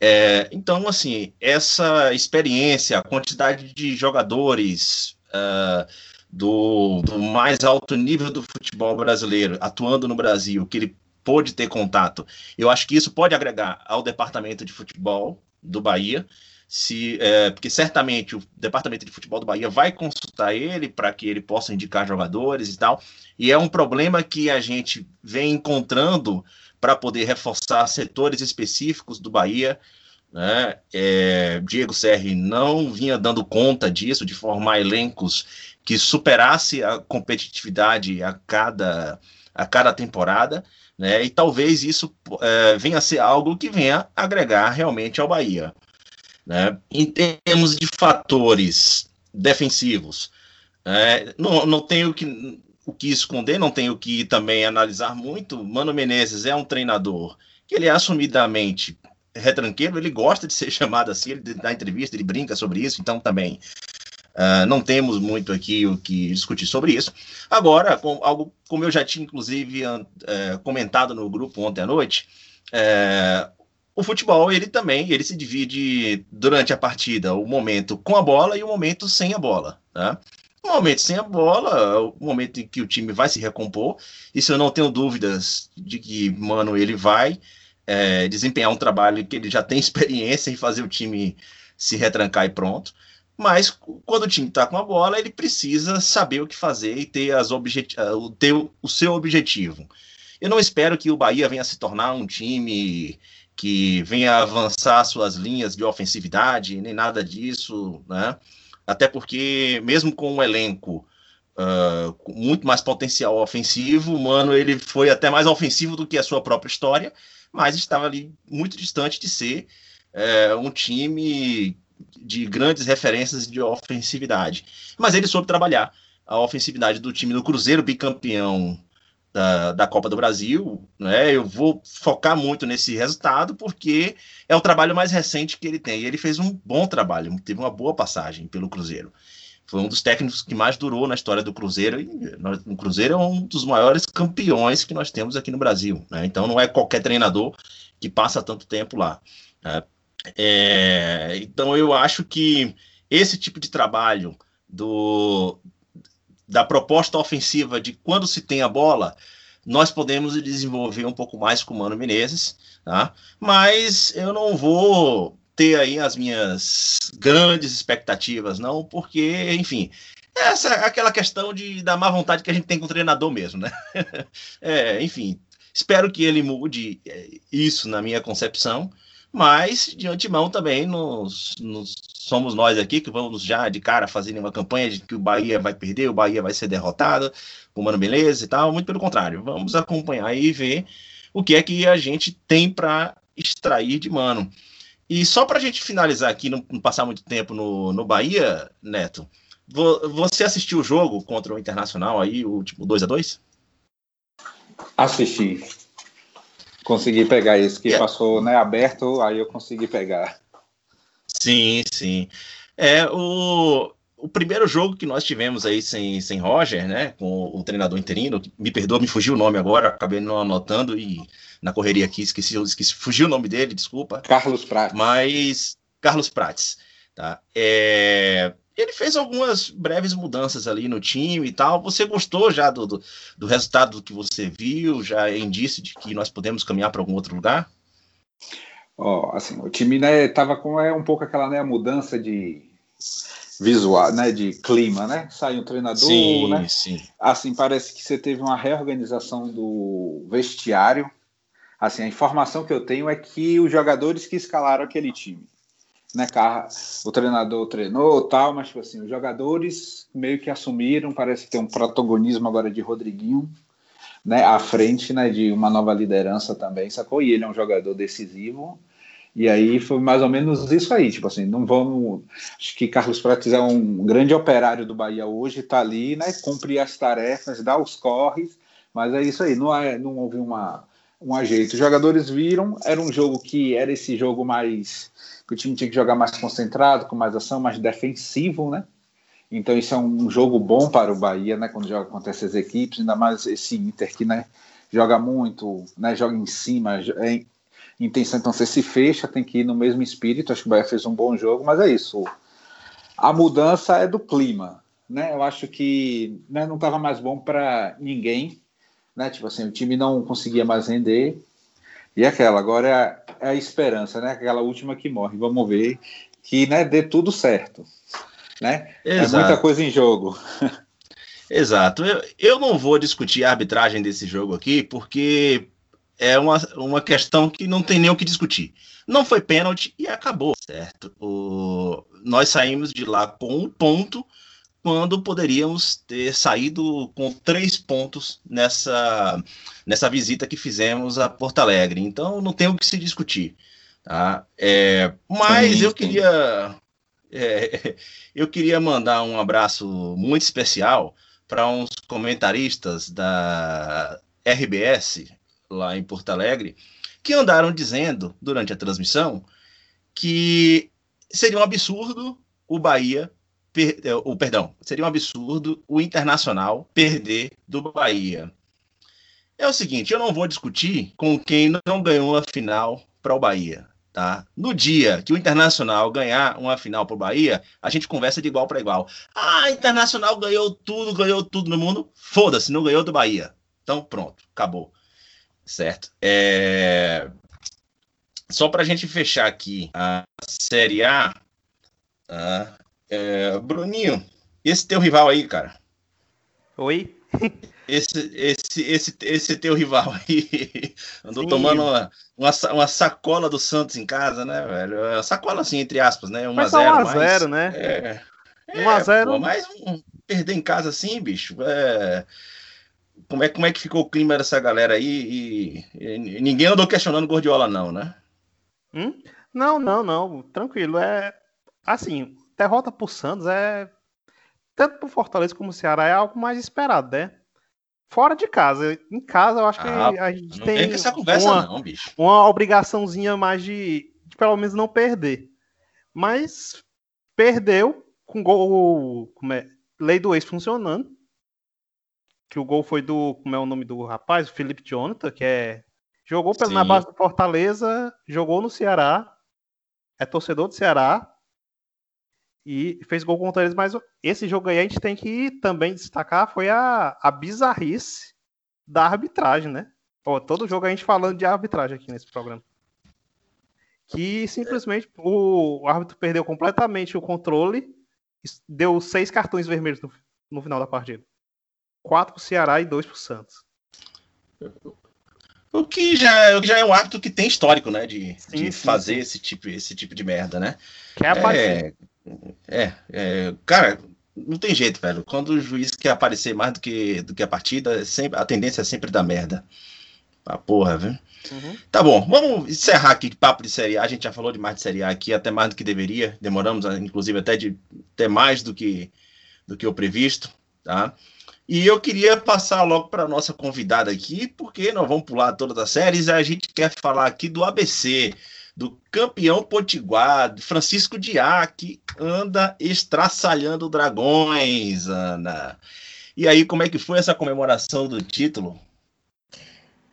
B: É, então, assim, essa experiência, a quantidade de jogadores uh, do, do, mais alto nível do futebol brasileiro atuando no Brasil, que ele pôde ter contato, eu acho que isso pode agregar ao departamento de futebol do Bahia, se, é, porque certamente o departamento de futebol do Bahia vai consultar ele para que ele possa indicar jogadores e tal, e é um problema que a gente vem encontrando para poder reforçar setores específicos do Bahia. Né? É, Diego Serri não vinha dando conta disso, de formar elencos que superasse a competitividade a cada, a cada temporada, né? e talvez isso é, venha a ser algo que venha agregar realmente ao Bahia. Né? Em termos de fatores defensivos, é, não, não tenho que o que esconder, não tenho que também analisar muito. Mano Menezes é um treinador que ele é assumidamente retranqueiro, ele gosta de ser chamado assim, ele dá entrevista, ele brinca sobre isso, então também uh, não temos muito aqui o que discutir sobre isso. Agora, com, algo como eu já tinha inclusive uh, comentado no grupo ontem à noite, uh, o futebol ele também ele se divide durante a partida o momento com a bola e o momento sem a bola, tá? O momento sem a bola, o momento em que o time vai se recompor. Isso eu não tenho dúvidas de que, mano, ele vai é, desempenhar um trabalho que ele já tem experiência em fazer o time se retrancar e pronto. Mas quando o time está com a bola, ele precisa saber o que fazer e ter, as objet... ter o seu objetivo. Eu não espero que o Bahia venha se tornar um time que venha avançar suas linhas de ofensividade, nem nada disso, né? até porque, mesmo com um elenco uh, com muito mais potencial ofensivo, Mano ele foi até mais ofensivo do que a sua própria história, mas estava ali muito distante de ser uh, um time de grandes referências de ofensividade. Mas ele soube trabalhar a ofensividade do time do Cruzeiro, bicampeão da, da Copa do Brasil, né? Eu vou focar muito nesse resultado porque é o trabalho mais recente que ele tem. E ele fez um bom trabalho, teve uma boa passagem pelo Cruzeiro. Foi um dos técnicos que mais durou na história do Cruzeiro. E o Cruzeiro é um dos maiores campeões que nós temos aqui no Brasil. Né? Então não é qualquer treinador que passa tanto tempo lá. Né? É, então eu acho que esse tipo de trabalho do, da proposta ofensiva de quando se tem a bola, nós podemos desenvolver um pouco mais com o Mano Menezes, tá? Mas eu não vou ter aí as minhas grandes expectativas, não, porque, enfim, essa é aquela questão de da má vontade que a gente tem com o treinador mesmo, né? é, enfim, espero que ele mude é, isso na minha concepção, mas de antemão também nos, nos, somos nós aqui que vamos já de cara fazer uma campanha de que o Bahia vai perder, o Bahia vai ser derrotado, com Mano Beleza e tal. Muito pelo contrário, vamos acompanhar e ver o que é que a gente tem para extrair de Mano. E só para a gente finalizar aqui, não, não, passar muito tempo no, no Bahia, Neto, você assistiu o jogo contra o Internacional aí, o último 2 a 2
D: Assisti. Consegui pegar esse que yeah. passou né, aberto, aí eu consegui pegar.
B: Sim, sim. É o, o primeiro jogo que nós tivemos aí sem, sem Roger, né? Com o treinador interino, me perdoa, me fugiu o nome agora, acabei não anotando e na correria aqui esqueci, esqueci fugiu o nome dele, desculpa.
D: Carlos Prates.
B: Mas Carlos Prates, tá? É, ele fez algumas breves mudanças ali no time e tal. Você gostou já do, do, do resultado que você viu? Já é indício de que nós podemos caminhar para algum outro lugar?
D: Ó, oh, assim, o time né, tava com é, um pouco aquela né, mudança de visual, né, de clima, né? Saiu um treinador, sim, né? Sim. Assim, parece que você teve uma reorganização do vestiário. Assim, a informação que eu tenho é que os jogadores que escalaram aquele time né, o treinador treinou tal, mas tipo assim, os jogadores meio que assumiram, parece tem um protagonismo agora de Rodriguinho, né, à frente, né, de uma nova liderança também, sacou? E ele é um jogador decisivo. E aí foi mais ou menos isso aí, tipo assim, não vamos. Acho que Carlos Prates é um grande operário do Bahia hoje, tá ali, né? Cumprir as tarefas, dar os corres, mas é isso aí, não, é, não houve uma, um ajeito. Os jogadores viram, era um jogo que era esse jogo mais que o time tinha que jogar mais concentrado, com mais ação, mais defensivo, né? Então isso é um jogo bom para o Bahia, né? Quando joga contra essas equipes, ainda mais esse Inter que né, joga muito, né? Joga em cima, é intenção. Então você se fecha, tem que ir no mesmo espírito. Acho que o Bahia fez um bom jogo, mas é isso. A mudança é do clima, né? Eu acho que né, não estava mais bom para ninguém, né? Tipo assim, o time não conseguia mais render. E aquela, agora é a, é a esperança, né? Aquela última que morre. Vamos ver que né, dê tudo certo. Né? É muita coisa em jogo.
B: Exato. Eu, eu não vou discutir a arbitragem desse jogo aqui, porque é uma, uma questão que não tem nem o que discutir. Não foi pênalti e acabou, certo? O, nós saímos de lá com um ponto quando poderíamos ter saído com três pontos nessa, nessa visita que fizemos a Porto Alegre. Então não tem o que se discutir. Tá? É, mas sim, eu queria é, eu queria mandar um abraço muito especial para uns comentaristas da RBS lá em Porto Alegre que andaram dizendo durante a transmissão que seria um absurdo o Bahia per, é, perdão seria um absurdo o Internacional perder do Bahia é o seguinte eu não vou discutir com quem não ganhou a final para o Bahia Tá? No dia que o Internacional ganhar uma final para o Bahia, a gente conversa de igual para igual. Ah, Internacional ganhou tudo, ganhou tudo no mundo. Foda-se, não ganhou do Bahia. Então, pronto, acabou. Certo? É... Só para a gente fechar aqui a Série A. Tá? É... Bruninho, esse teu rival aí, cara?
C: Oi?
B: esse, esse, esse, esse teu rival aí andou Sim. tomando uma, uma, uma, sacola do Santos em casa, né, velho? É sacola assim, entre aspas, né? 1
C: mas
B: a 0
C: 1 a 0 né?
B: É, 1 a 0 é, Mas um, perder em casa assim, bicho, é... Como é, como é que ficou o clima dessa galera aí? E, e ninguém andou questionando Gordiola, não, né?
C: Hum? Não, não, não. Tranquilo. É assim, derrota pro Santos é tanto pro Fortaleza como pro Ceará é algo mais esperado, né? Fora de casa. Em casa, eu acho que ah, a gente não tem.
B: essa conversa,
C: uma,
B: não, bicho.
C: Uma obrigaçãozinha mais de, de, pelo menos não perder. Mas perdeu com gol. Como é? Lei do ex funcionando. Que o gol foi do. Como é o nome do rapaz? O Felipe Jonathan, que é. Jogou pelo, na base do Fortaleza, jogou no Ceará. É torcedor do Ceará e fez gol contra eles, mas esse jogo aí a gente tem que também destacar foi a, a bizarrice da arbitragem, né? Ó, todo jogo a gente falando de arbitragem aqui nesse programa. Que simplesmente o, árbitro perdeu completamente o controle, deu seis cartões vermelhos no, no final da partida. Quatro pro Ceará e dois pro Santos.
B: O que já, já é um árbitro que tem histórico, né? De, sim, de sim, fazer sim. Esse, tipo, esse tipo de merda, né?
C: Que é a
B: é, é, é, cara, não tem jeito, velho. Quando o juiz quer aparecer mais do que, do que a partida, é sempre, a tendência é sempre dar merda. A porra, viu? Uhum. Tá bom, vamos encerrar aqui papo de Série A. A gente já falou demais de Série A aqui, até mais do que deveria. Demoramos, inclusive, até de até mais do que, do que o previsto, tá? E eu queria passar logo para nossa convidada aqui, porque nós vamos pular todas as séries. A gente quer falar aqui do ABC, do campeão potiguar, Francisco Diá, que anda estraçalhando dragões, Ana. E aí, como é que foi essa comemoração do título?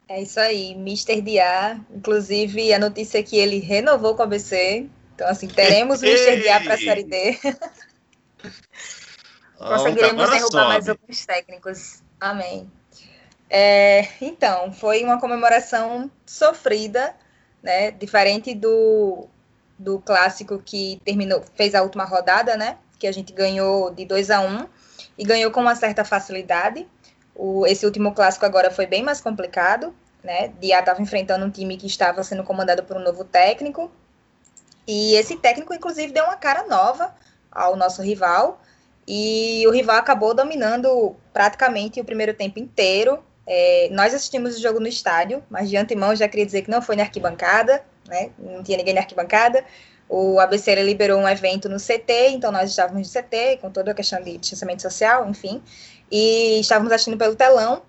E: É isso aí, Mr. Diá. Inclusive, a notícia é que ele renovou com a ABC. Então, assim, teremos o Mr. Diá para a Série D. Conseguiremos derrubar sobe. mais alguns técnicos. Amém. É, então, foi uma comemoração sofrida, né? Diferente do, do clássico que terminou, fez a última rodada, né? Que a gente ganhou de 2 a 1 um, e ganhou com uma certa facilidade. O, esse último clássico agora foi bem mais complicado, né? Dia estava enfrentando um time que estava sendo comandado por um novo técnico. E esse técnico, inclusive, deu uma cara nova ao nosso rival. E o rival acabou dominando praticamente o primeiro tempo inteiro. É, nós assistimos o jogo no estádio, mas de antemão já queria dizer que não foi na arquibancada, né? Não tinha ninguém na arquibancada. O ABC liberou um evento no CT, então nós estávamos no CT, com toda a questão de distanciamento social, enfim, e estávamos assistindo pelo telão.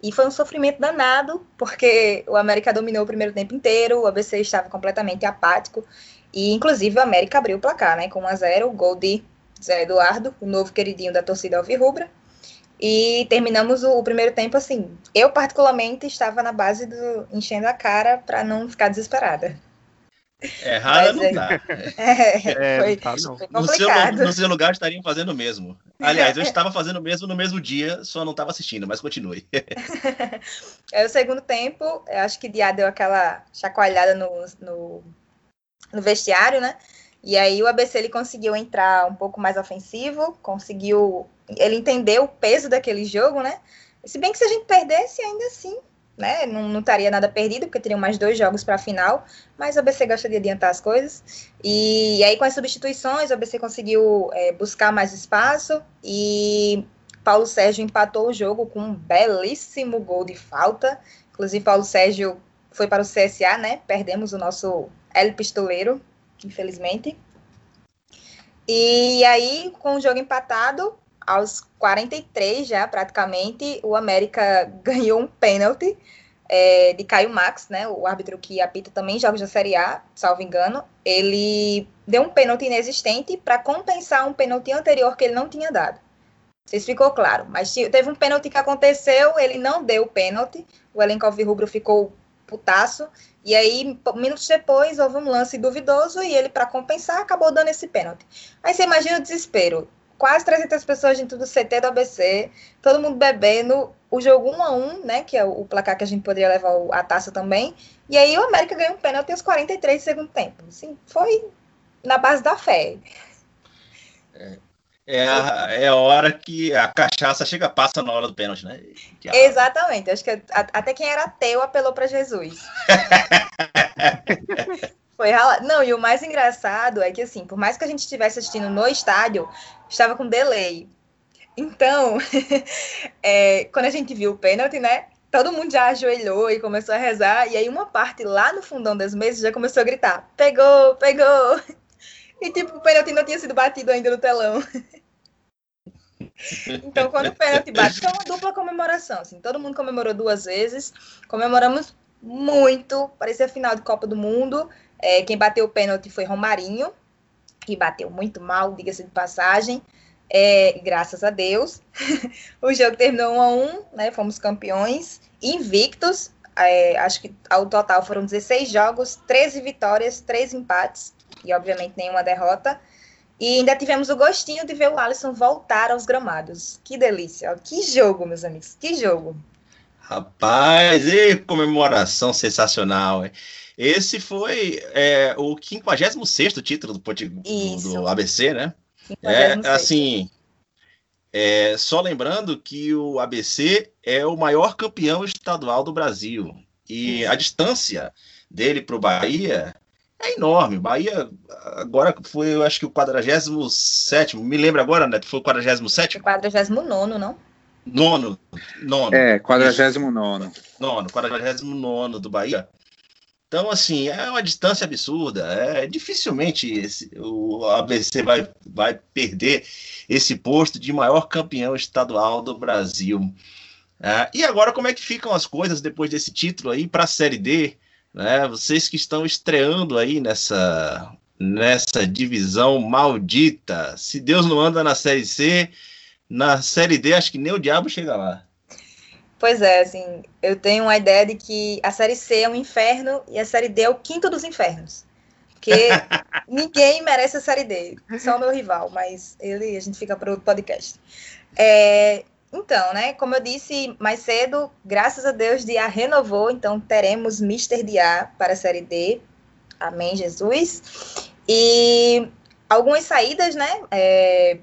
E: E foi um sofrimento danado, porque o América dominou o primeiro tempo inteiro, o ABC estava completamente apático, e inclusive o América abriu o placar, né? Com 1 a 0 o gol de Zé Eduardo, o novo queridinho da torcida alvirrubra. E terminamos o, o primeiro tempo assim. Eu, particularmente, estava na base do enchendo a cara para não ficar desesperada.
B: Errada
E: Mas
B: não
E: é-
B: dá.
E: É,
C: É,
E: foi,
C: não tá, não.
E: foi
B: No seu, no seu lugar estariam fazendo o mesmo. Aliás, eu estava fazendo o mesmo no mesmo dia, só não estava assistindo, mas continue.
E: Aí o segundo tempo, eu acho que Diá deu aquela chacoalhada no, no, no vestiário, né? E aí o ABC ele conseguiu entrar um pouco mais ofensivo, conseguiu. Ele entendeu o peso daquele jogo, né? Se bem que se a gente perdesse, ainda assim, né? Não, não estaria nada perdido, porque teriam mais dois jogos para a final, mas o ABC gosta de adiantar as coisas. E, aí, com as substituições, o ABC conseguiu é, buscar mais espaço e Paulo Sérgio empatou o jogo com um belíssimo gol de falta. Inclusive, Paulo Sérgio foi para o CSA, né? Perdemos o nosso El Pistoleiro, infelizmente. E aí, com o jogo empatado, aos 43 já, praticamente, o América ganhou um pênalti é, de Caio Max, né? O árbitro que apita também jogos da Série A, salvo engano. Ele deu um pênalti inexistente para compensar um pênalti anterior que ele não tinha dado. Não sei se ficou claro, mas teve um pênalti que aconteceu, ele não deu o pênalti, o elenco alvirrubro ficou putaço, e aí, minutos depois, houve um lance duvidoso e ele, para compensar, acabou dando esse pênalti. Aí você imagina o desespero. Quase 300 pessoas dentro do CT do ABC, todo mundo bebendo, o jogo 1 a 1 né, que é o placar que a gente poderia levar a taça também, e aí o América ganhou um pênalti aos 43 do segundo tempo. Assim, foi na base da fé.
B: É a, é a hora que a cachaça chega, passa na hora do pênalti, né? Diabo.
E: Exatamente. Acho que a- até quem era ateu apelou para Jesus. Foi rala- Não, e o mais engraçado é que, assim, por mais que a gente estivesse assistindo no estádio, estava com delay. Então, é, quando a gente viu o pênalti, né? Todo mundo já ajoelhou e começou a rezar. E aí, uma parte lá no fundão das mesas já começou a gritar: pegou, pegou. E, tipo, o pênalti não tinha sido batido ainda no telão. Então, quando o pênalti bate, foi uma dupla comemoração. Assim, todo mundo comemorou duas vezes. Comemoramos muito. Parecia final de Copa do Mundo. É, quem bateu o pênalti foi Romarinho, que bateu muito mal, diga-se de passagem. É, graças a Deus. o jogo terminou 1 a 1 né? Fomos campeões, invictos. É, acho que ao total foram 16 jogos, 13 vitórias, 3 empates e, obviamente, nenhuma derrota. E ainda tivemos o gostinho de ver o Alisson voltar aos gramados. Que delícia! Que jogo, meus amigos, que jogo!
B: Rapaz, e comemoração sensacional, hein? Esse foi é, o 56 título do, do- do ABC, né? É,
E: 56.
B: assim, é, só lembrando que o ABC é o maior campeão estadual do Brasil. E a distância dele para o Bahia é enorme. O Bahia agora foi, eu acho que o 47, me lembra agora, né? Foi o 47?
E: 49, não?
B: Nono. Nono.
D: É, 49.
B: Nono, 49 do Bahia. Então, assim, é uma distância absurda. É, dificilmente esse- o ABC vai, vai perder esse posto de maior campeão estadual do Brasil. Ah, e agora, como é que ficam as coisas depois desse título aí para a Série D? Né? Vocês que estão estreando aí nessa, nessa divisão maldita. Se Deus não anda na Série C, na Série D, acho que nem o diabo chega lá.
E: Pois é, assim, eu tenho uma ideia de que a série C é um inferno e a série D é o quinto dos infernos. Porque ninguém merece a série D, só o meu rival, mas ele a gente fica para outro podcast. É, então, né, como eu disse mais cedo, graças a Deus, Dia renovou, então teremos Mr. Dia para a série D. Amém, Jesus. E algumas saídas, né? é,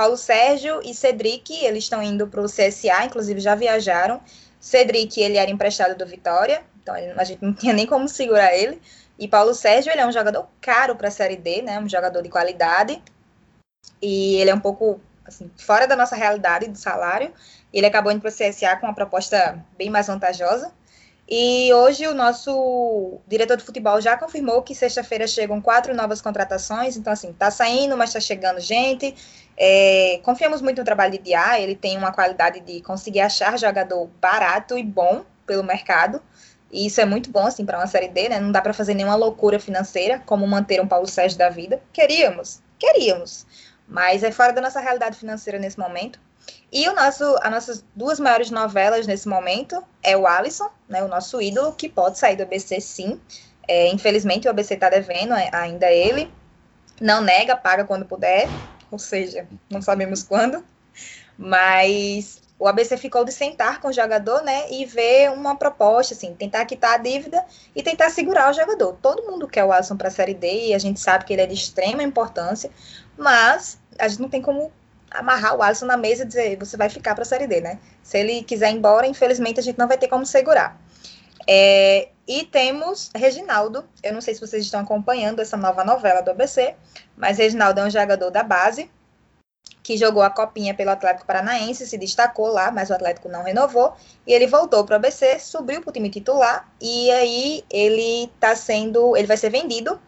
E: Paulo Sérgio e Cedric, eles estão indo para o CSA, inclusive já viajaram. Cedric, ele era emprestado do Vitória, então a gente não tinha nem como segurar ele. E Paulo Sérgio, ele é um jogador caro para a Série D, né? Um jogador de qualidade. E ele é um pouco assim, fora da nossa realidade de salário. Ele acabou indo para o CSA com uma proposta bem mais vantajosa. E hoje o nosso diretor de futebol já confirmou que sexta-feira chegam quatro novas contratações. Então, assim, tá saindo, mas tá chegando gente. É, confiamos muito no trabalho de Diá, ele tem uma qualidade de conseguir achar jogador barato e bom pelo mercado. E isso é muito bom, assim, para uma Série D, né? Não dá para fazer nenhuma loucura financeira, como manter um Paulo Sérgio da vida. Queríamos, queríamos. mas é fora da nossa realidade financeira nesse momento. E o nosso, as nossas duas maiores novelas nesse momento é o Alisson, né, o nosso ídolo, que pode sair do ABC sim. É, infelizmente o ABC está devendo ainda ele. Não nega, paga quando puder, ou seja, não sabemos quando. Mas o ABC ficou de sentar com o jogador, né, e ver uma proposta, assim, tentar quitar a dívida e tentar segurar o jogador. Todo mundo quer o Alisson para a Série D e a gente sabe que ele é de extrema importância, mas a gente não tem como amarrar o Alisson na mesa e dizer você vai ficar para a Série D, né? Se ele quiser ir embora, infelizmente a gente não vai ter como segurar. É, e temos Reginaldo. Eu não sei se vocês estão acompanhando essa nova novela do ABC, mas Reginaldo é um jogador da base que jogou a copinha pelo Atlético Paranaense, se destacou lá, mas o Atlético não renovou, e ele voltou para o ABC, subiu para o time titular, e aí ele está sendo, ele vai ser vendido,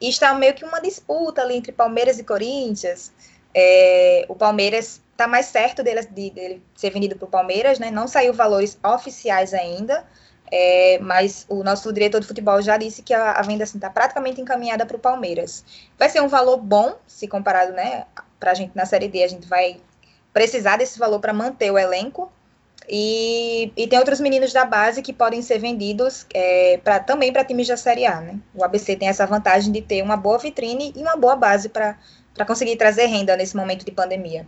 E: e está meio que uma disputa ali entre Palmeiras e Corinthians. É, o Palmeiras está mais certo dele, de, dele ser vendido para o Palmeiras, né? Não saiu valores oficiais ainda, é, mas o nosso diretor de futebol já disse que a, a venda está assim, praticamente encaminhada para o Palmeiras. Vai ser um valor bom, se comparado né, para a gente na Série D. A gente vai precisar desse valor para manter o elenco. E, e, tem outros meninos da base que podem ser vendidos é, pra, também para times da Série A. Né? O ABC tem essa vantagem de ter uma boa vitrine e uma boa base para conseguir trazer renda nesse momento de pandemia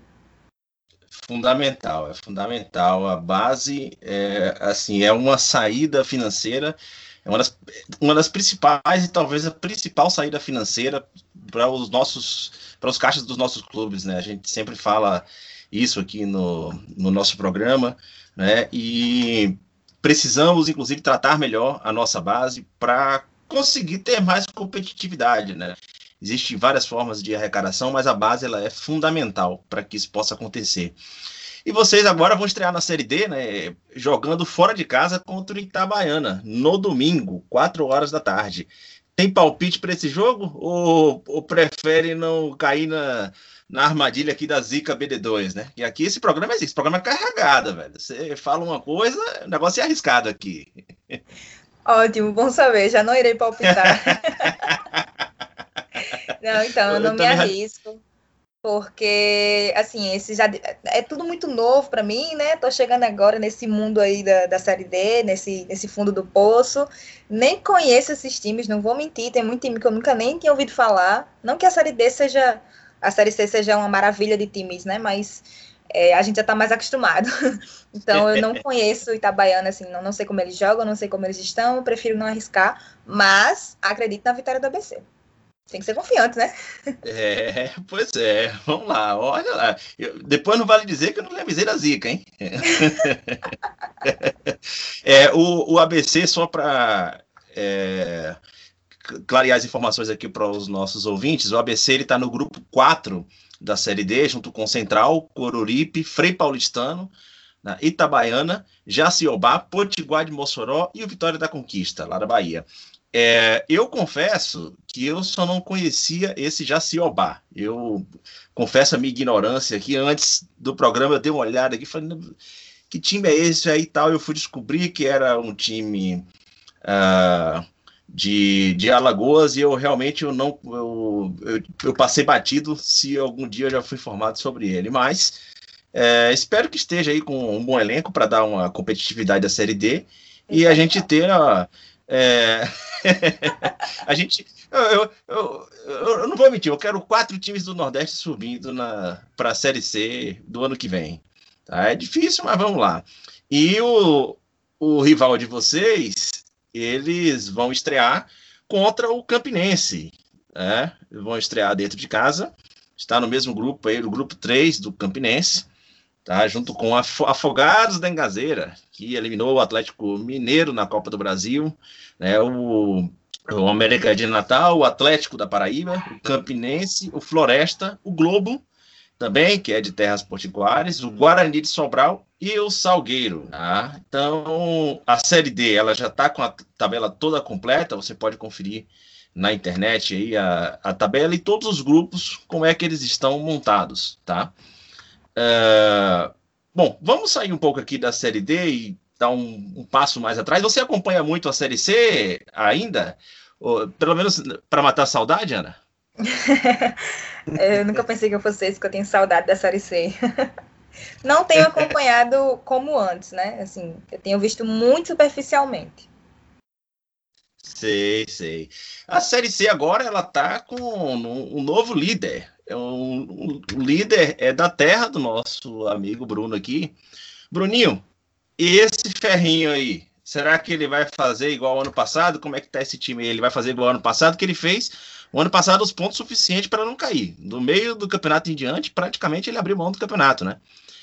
B: fundamental, é fundamental. A base é assim é uma saída financeira, é uma das, uma das principais e talvez a principal saída financeira para os nossos para os caixas dos nossos clubes, né? A gente sempre fala isso aqui no, no nosso programa, né? E precisamos inclusive tratar melhor a nossa base para conseguir ter mais competitividade, né? Existem várias formas de arrecadação, mas a base ela é fundamental para que isso possa acontecer. E vocês agora vão estrear na Série D, né? Jogando fora de casa contra o Itabaiana, no domingo, 4 horas da tarde. Tem palpite para esse jogo? Ou, ou, prefere não cair na, na armadilha aqui da Zica BD2, né? E aqui esse programa é esse programa é carregado, velho. Você fala uma coisa, o negócio é arriscado aqui.
E: Ótimo, bom saber, já não irei palpitar. Não, então, eu, eu não me arrisco. Porque, assim, esse já é tudo muito novo para mim, né? Tô chegando agora nesse mundo aí da, da Série D, nesse, nesse fundo do poço. Nem conheço esses times, não vou mentir. Tem muito time que eu nunca nem tinha ouvido falar. Não que a Série D seja. A Série C seja uma maravilha de times, né? Mas é, a gente já tá mais acostumado. então, eu não conheço Itabaiana, assim, não, não sei como eles jogam, não sei como eles estão, prefiro não arriscar, mas acredito na vitória do ABC. Tem que ser confiante, né?
B: É, pois é. Vamos lá, olha lá. Eu, depois não vale dizer que eu não lhe avisei da zica, hein? é, o, o ABC, só para é, clarear as informações aqui para os nossos ouvintes, o ABC está no grupo 4 da Série D, junto com Central, Coruripe, Frei Paulistano, na Itabaiana, Jaciobá, Potiguar de Mossoró e o Vitória da Conquista, lá da Bahia. É, eu confesso que eu só não conhecia esse Jaciobá. Eu confesso a minha ignorância aqui. Antes do programa, eu dei uma olhada aqui, falei, que time é esse aí e tal? Eu fui descobrir que era um time uh, de, de Alagoas e eu realmente eu não eu, eu, eu, passei batido se algum dia eu já fui informado sobre ele. Mas é, espero que esteja aí com um bom elenco para dar uma competitividade da Série D e a gente ter é... a gente. Eu, eu, eu, eu, não vou mentir, eu quero quatro times do Nordeste subindo para a Série C do ano que vem. Tá? É difícil, mas vamos lá. E o, o rival de vocês, eles vão estrear contra o Campinense. Né? Vão estrear dentro de casa. Está no mesmo grupo aí, o grupo 3 do Campinense tá? junto com Afogados da Engazeira, que eliminou o Atlético Mineiro na Copa do Brasil, né? o, o América de Natal, o Atlético da Paraíba, o Campinense, o Floresta, o Globo, também, que é de terras potiguares, o Guarani de Sobral e o Salgueiro. Tá? Então, a Série D ela já está com a tabela toda completa, você pode conferir na internet aí a, a tabela e todos os grupos, como é que eles estão montados, tá? É, bom, vamos sair um pouco aqui da Série D e dar um, um, passo mais atrás. Você acompanha muito a Série C ainda? Ou, pelo menos para matar a saudade, Ana?
E: eu nunca pensei que eu fosse isso, que eu tenho saudade da Série C. Não tenho acompanhado como antes, né? Assim, eu tenho visto muito superficialmente.
B: Sei, sei. A Série C agora ela tá com um, um novo líder. É um, um, líder é da terra do nosso amigo Bruno aqui. Bruninho, e esse ferrinho aí? Será que ele vai fazer igual ao ano passado? Como é que tá esse time? Ele vai fazer igual ao ano passado que ele fez? O ano passado os pontos suficientes para não cair. Do meio do campeonato em diante, praticamente ele abriu mão do campeonato, né?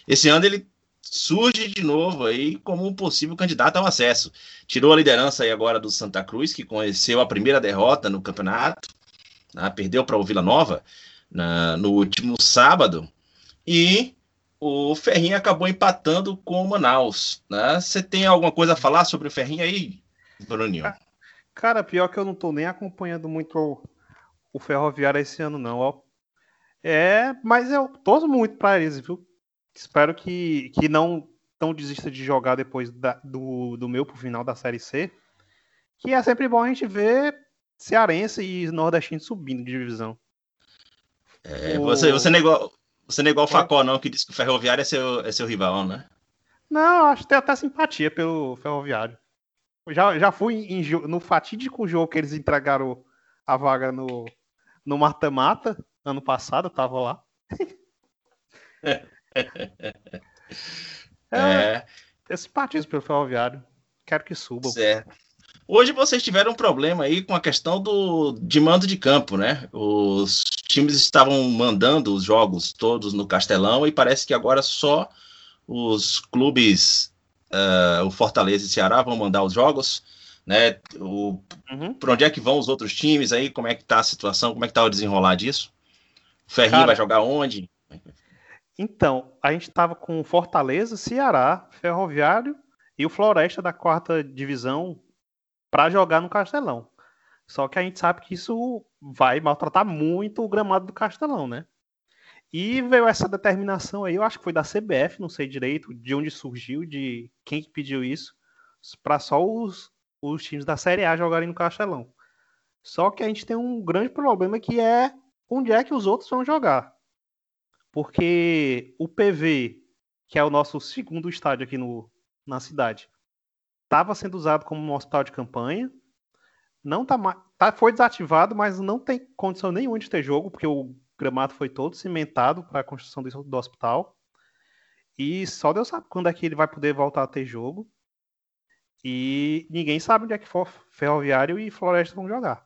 B: Esse ano ele surge de novo aí como um possível candidato ao acesso. Tirou a liderança aí agora do Santa Cruz, que conheceu a primeira derrota no campeonato, né? perdeu para o Vila Nova na, no último sábado, e o Ferrinho acabou empatando com o Manaus. Né? Você tem alguma coisa a falar sobre o Ferrinho aí, Bruninho?
C: Cara, pior que eu não tô nem acompanhando muito o, o Ferroviário esse ano, não. É, mas eu torço muito para eles, viu? Espero que, que não, não desista de jogar depois da, do, do meu pro final da Série C. Que é sempre bom a gente ver cearense e nordestino subindo de divisão.
B: É, o... você, você negou, você negou o Facó, não, que disse que o Ferroviário é seu, é seu rival, né?
C: Não, acho que tem até simpatia pelo Ferroviário. Já, já fui em, no fatídico jogo que eles entregaram a vaga no, no mata-mata, ano passado, eu tava lá. é, é. Eu simpatizo pelo ferroviário. Quero que suba.
B: Certo. Hoje vocês tiveram um problema aí com a questão do de mando de campo, né? Os times estavam mandando os jogos todos no Castelão e parece que agora só os clubes, uh, o Fortaleza e Ceará vão mandar os jogos, né? O, uhum. Para onde é que vão os outros times aí? Como é que tá a situação? Como é que tá o desenrolar disso? O Ferrinho Cara, vai jogar onde?
C: Então, a gente estava com Fortaleza, Ceará, Ferroviário e o Floresta da quarta divisão para jogar no Castelão. Só que a gente sabe que isso vai maltratar muito o gramado do Castelão, né? E veio essa determinação aí, eu acho que foi da CBF, não sei direito de onde surgiu, de quem pediu isso, para só os, os times da Série A jogarem no Castelão. Só que a gente tem um grande problema que é onde é que os outros vão jogar. Porque o PV, que é o nosso segundo estádio aqui no, na cidade, estava sendo usado como um hospital de campanha. Não tá, tá foi desativado, mas não tem condição nenhuma de ter jogo, porque o gramado foi todo cimentado para a construção do, do hospital. E só Deus sabe quando é que ele vai poder voltar a ter jogo. E ninguém sabe onde é que for Ferroviário e Floresta vão jogar.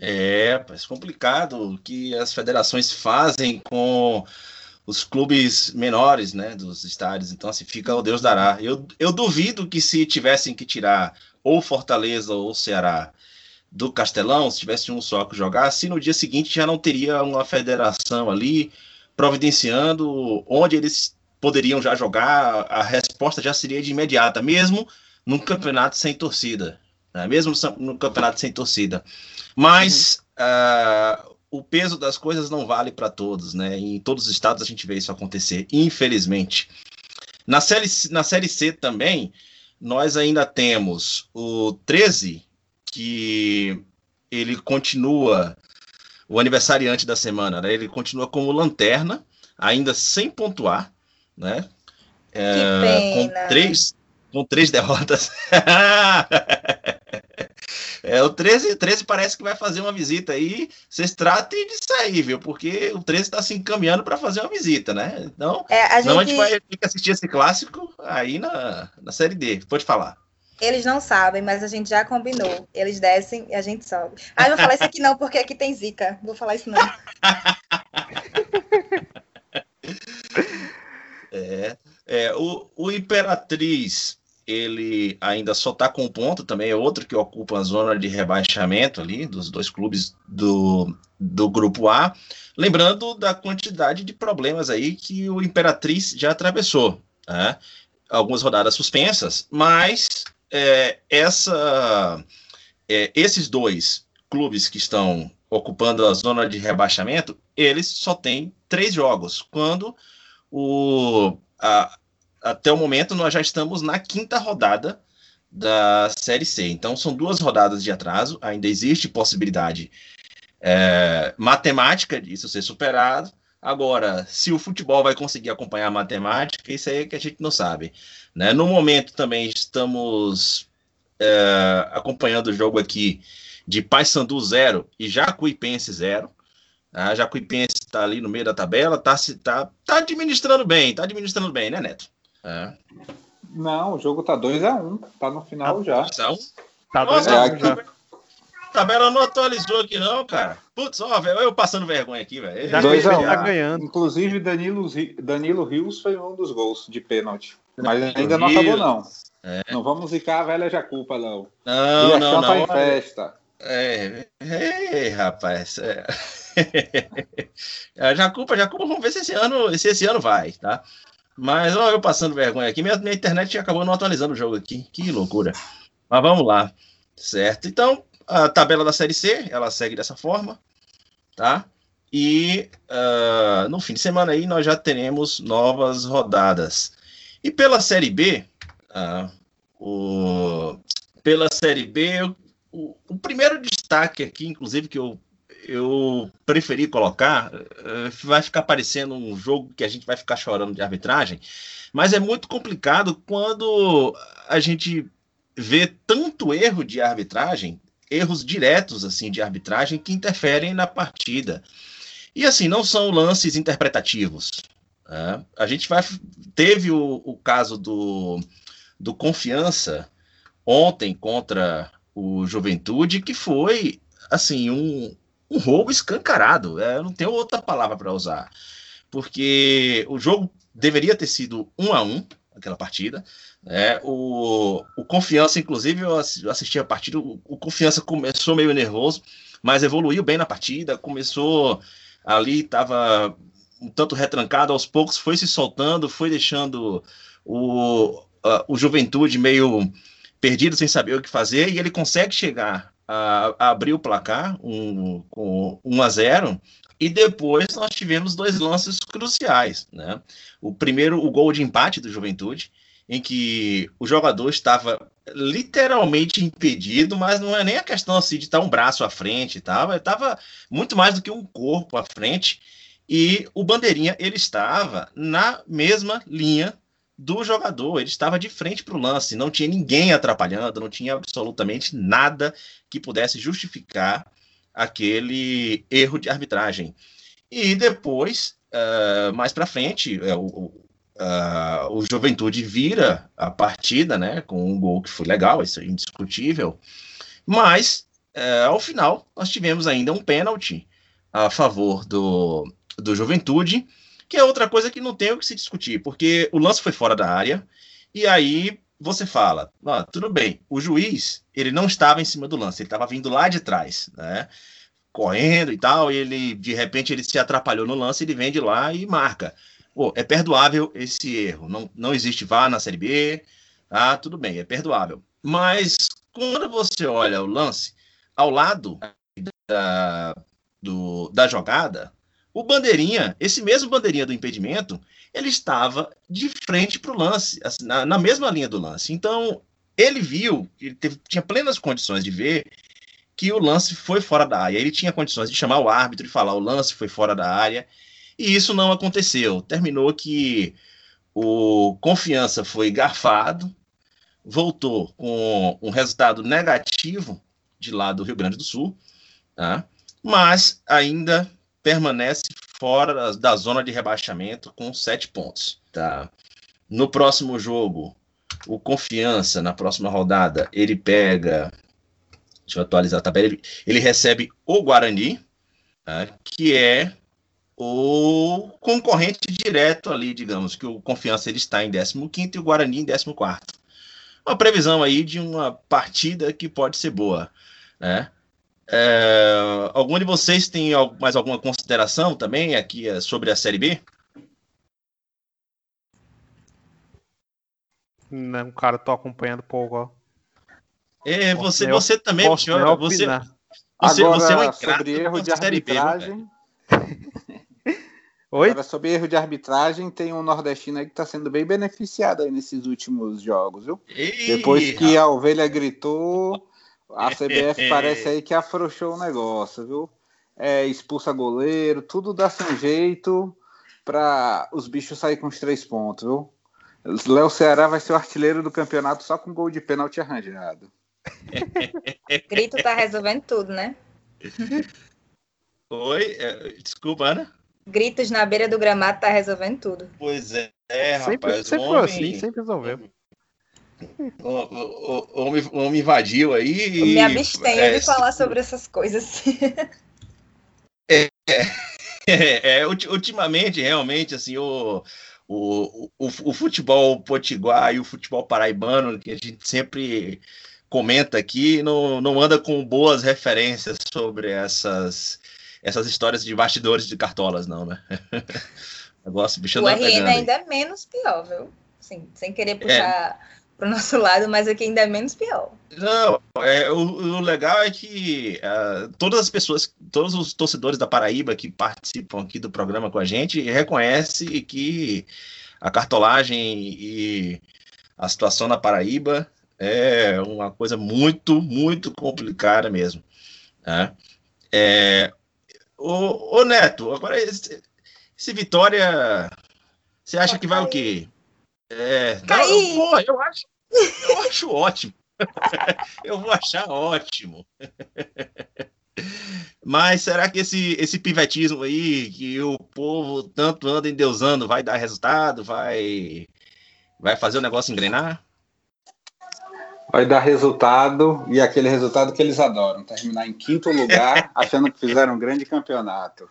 B: É, é complicado o que as federações fazem com os clubes menores, né, dos estádios. Então, assim, fica o Deus dará. Eu, eu duvido que se tivessem que tirar ou Fortaleza ou Ceará do Castelão, se tivesse um só que jogasse, no dia seguinte já não teria uma federação ali providenciando onde eles poderiam já jogar, a resposta já seria de imediata, mesmo num campeonato sem torcida. Né? Mesmo no campeonato sem torcida. Mas uhum. uh, o peso das coisas não vale para todos, né? Em todos os estados a gente vê isso acontecer, infelizmente. Na série, na série C também, nós ainda temos o 13, que ele continua o aniversariante da semana, né? Ele continua como lanterna, ainda sem pontuar, né?
E: É,
B: com três com três derrotas. É, o 13, 13 parece que vai fazer uma visita aí. Vocês tratem de sair, viu? Porque o 13 está se encaminhando para fazer uma visita, né? Então,
E: é, a, gente...
B: a gente vai ter que assistir esse clássico aí na, na Série D. Pode falar.
E: Eles não sabem, mas a gente já combinou. Eles descem e a gente sobe. Ah, eu vou falar isso aqui não, porque aqui tem zica. Vou falar isso não.
B: é, é o, o Imperatriz ele ainda só está com um ponto, também é outro que ocupa a zona de rebaixamento ali, dos dois clubes do, do grupo A. Lembrando da quantidade de problemas aí que o Imperatriz já atravessou. Né? Algumas rodadas suspensas, mas é, essa, é, esses dois clubes que estão ocupando a zona de rebaixamento, eles só têm três jogos, quando o, a, até o momento nós já estamos na quinta rodada da Série C. Então, são duas rodadas de atraso, ainda existe possibilidade é, matemática disso ser superado. Agora, se o futebol vai conseguir acompanhar a matemática, isso aí é que a gente não sabe. Né? No momento também estamos é, acompanhando o jogo aqui de Paysandu 0 e Jacuipense 0. A Jacuipense está ali no meio da tabela, está tá, tá administrando bem, está administrando bem, né, Neto? É.
D: Não, o jogo tá 2x1. Tá no final já.
B: Então,
C: Tá
B: Nossa,
C: dois a um
D: aqui.
C: já.
B: a tabela não atualizou aqui, não, cara. Putz, ó, velho, eu passando vergonha aqui, velho.
C: Já
D: Dois a um.
C: tá ganhando.
D: Inclusive, Danilo, Danilo Rios foi um dos gols de pênalti. Mas
B: Danilo
D: ainda não
B: Rios.
D: acabou, não.
B: É.
D: Não vamos zicar a velha Jacupa, não.
B: Não,
D: e
B: não,
D: tá em
B: não.
D: festa.
B: É, é, rapaz. É. A Jacupa, Jacupa, vamos ver se esse ano, se esse ano vai, tá? Mas eu passando vergonha aqui, minha, minha internet acabou não atualizando o jogo aqui. Que loucura. Mas vamos lá, certo? Então, a tabela da Série C, ela segue dessa forma, tá? E ah, no fim de semana aí nós já teremos novas rodadas. E pela Série B, ah, o, pela Série B, o, o primeiro destaque aqui, inclusive, que eu, eu preferi colocar, eh, vai ficar parecendo um jogo que a gente vai ficar chorando de arbitragem, mas é muito complicado quando a gente vê tanto erro de arbitragem, erros diretos assim de arbitragem que interferem na partida. E assim, não são lances interpretativos. né? A gente vai. Teve o, o caso do, do Confiança ontem contra o Juventude, que foi assim um, um roubo escancarado. É, eu não tenho outra palavra para usar. Porque o jogo deveria ter sido um a um, aquela partida. né? o, o Confiança, inclusive, eu assi- eu assisti a partida, o, o Confiança começou meio nervoso, mas evoluiu bem na partida, começou ali, estava um tanto retrancado, aos poucos foi se soltando, foi deixando o, a- o Juventude meio perdido, sem saber o que fazer, e ele consegue chegar a, abrir o placar um, com 1 a 0 e depois nós tivemos dois lances cruciais, né? O primeiro, o gol de empate do Juventude, em que o jogador estava literalmente impedido, mas não é nem a questão assim de estar um braço à frente, tava, estava muito mais do que um corpo à frente, e o bandeirinha ele estava na mesma linha do jogador, ele estava de frente para o lance, não tinha ninguém atrapalhando, não tinha absolutamente nada que pudesse justificar aquele erro de arbitragem. E depois, uh, mais para frente, uh, o, uh, o Juventude vira a partida, né, com um gol que foi legal, isso é indiscutível. Mas, ao final, nós tivemos ainda um pênalti a favor do, do Juventude, que é outra coisa que não tem o que se discutir, porque o lance foi fora da área, e aí você fala, ah, tudo bem, o juiz, ele não estava em cima do lance, ele estava vindo lá de trás, né, correndo e tal, e ele, de repente, ele se atrapalhou no lance, ele vem de lá e marca. Pô, é perdoável esse erro, não, não existe VAR na Série B, ah, tudo bem, é perdoável. Mas, quando você olha o lance, ao lado da, do, da jogada, o bandeirinha, esse mesmo bandeirinha do impedimento, ele estava de frente para o lance, assim, na, na, mesma linha do lance. Então, ele viu, ele teve, tinha plenas condições de ver que o lance foi fora da área. Ele tinha condições de chamar o árbitro e falar o lance foi fora da área. E isso não aconteceu. Terminou que o Confiança foi garfado, voltou com um resultado negativo de lá do Rio Grande do Sul, tá? mas ainda permanece fora da zona de rebaixamento com sete pontos. Tá? No próximo jogo, o Confiança, na próxima rodada, ele pega. Deixa eu atualizar a tabela. Ele, ele recebe o Guarani, tá? que é o concorrente direto ali, digamos, que o Confiança ele está em 15 e o Guarani em 14. Uma previsão aí de uma partida que pode ser boa. Né? É, algum de vocês tem mais alguma consideração também aqui sobre a Série B?
C: Não, cara, tô acompanhando pouco, ó.
B: É, você, você também, senhor, você,
D: você,
B: Agora,
D: você é um sobre erro de
B: Série B,
D: arbitragem.
C: Ô, Oi?
D: Agora, sobre erro de arbitragem, tem um nordestino aí que tá sendo bem beneficiado aí nesses últimos jogos, viu?
B: Ih,
D: Depois que a ovelha gritou, a CBF parece aí que afrouxou o negócio, viu? É, expulsa goleiro, tudo dá sem jeito para os bichos saírem com os três pontos, viu? Léo Ceará vai ser o artilheiro do campeonato só com gol de pênalti arranjado.
E: Grito tá resolvendo tudo, né?
B: Oi, é, desculpa, Ana.
E: Gritos na beira do gramado tá resolvendo tudo.
B: Pois é, é
C: sempre
B: rapaz.
C: sempre
B: o
C: foi assim, sempre resolveu.
B: O, o- o homem, o homem invadiu aí.
E: Eu me abstenho
B: é,
E: de falar sobre essas coisas.
B: É, é, ulti- ultimamente, realmente, assim, o, o, o, o futebol potiguar e o futebol paraibano, que a gente sempre comenta aqui, não, não anda com boas referências sobre essas, essas histórias de bastidores de cartolas, não, né? O negócio, bicho
E: o RN
B: pegando
E: ainda é menos pior, viu? Sim, sem querer puxar pro nosso lado, mas aqui ainda é menos pior.
B: Não, é, o, o legal é que ah, todas as pessoas, todos os torcedores da Paraíba que participam aqui do programa com a gente reconhecem que a cartolagem e a situação na Paraíba é uma coisa muito, muito complicada mesmo. né? É, ô, Neto, agora esse, esse Vitória, você acha que vai o quê? É, não, pô, eu acho, eu acho ótimo. Eu vou achar ótimo. Mas será que esse, esse pivetismo aí, que o povo tanto anda endeusando, vai dar resultado? Vai, vai fazer o negócio engrenar?
D: Vai dar resultado e aquele resultado que eles adoram, terminar em quinto lugar, achando que fizeram um grande campeonato.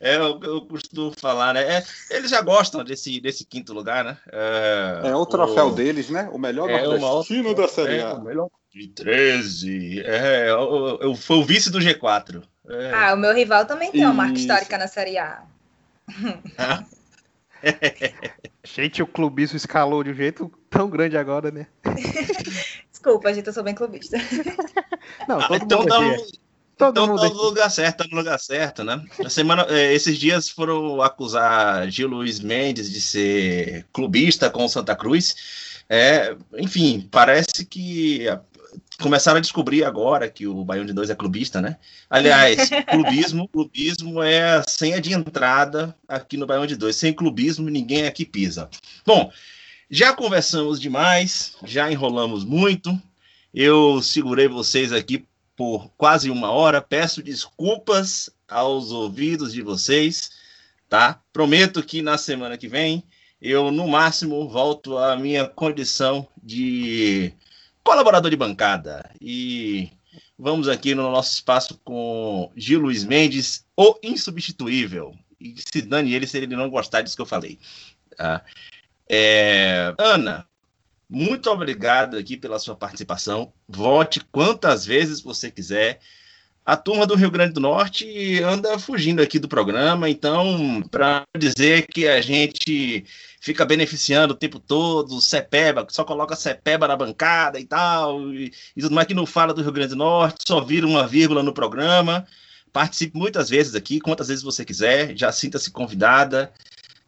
B: É, eu, eu costumo falar, né? É, eles já gostam desse, desse quinto lugar, né? É,
D: É o troféu
B: o-
D: deles, né? O melhor
B: É, uma
D: nordestino da Série
B: É,
D: A.
B: o melhor de 13. É, eu, eu, foi o vice do G4. É.
E: Ah, o meu rival também tem uma marca
D: Isso.
E: histórica na Série A.
C: Gente, o clubismo escalou de um jeito tão grande agora, né?
E: Desculpa, gente, eu sou bem clubista.
C: Não,
B: Ah,
C: todo
B: então
C: mundo aqui
B: no,
C: é. Todo
B: então
C: mundo
B: tá no lugar certo, tá no lugar certo, né? Na semana, é, esses dias foram acusar Gil Luiz Mendes de ser clubista com o Santa Cruz. É, enfim, parece que a- começaram a descobrir agora que o Baião de Dois é clubista, né? Aliás, clubismo, clubismo é a senha de entrada aqui no Baião de Dois. Sem clubismo, ninguém aqui pisa. Bom, já conversamos demais, já enrolamos muito. Eu segurei vocês aqui por quase uma hora. Peço desculpas aos ouvidos de vocês, tá? Prometo que na semana que vem eu, no máximo, volto à minha condição de colaborador de bancada. E vamos aqui no nosso espaço com Gil Luiz Mendes, o insubstituível. E se dane ele se ele não gostar disso que eu falei. tá? É, Ana, muito obrigado aqui pela sua participação. Volte quantas vezes você quiser. A turma do Rio Grande do Norte anda fugindo aqui do programa, então, para dizer que a gente fica beneficiando o tempo todo, Cepeba, só coloca Cepeba na bancada e tal, e, e tudo mais que não fala do Rio Grande do Norte, só vira uma vírgula no programa. Participe muitas vezes aqui, quantas vezes você quiser, já sinta-se convidada,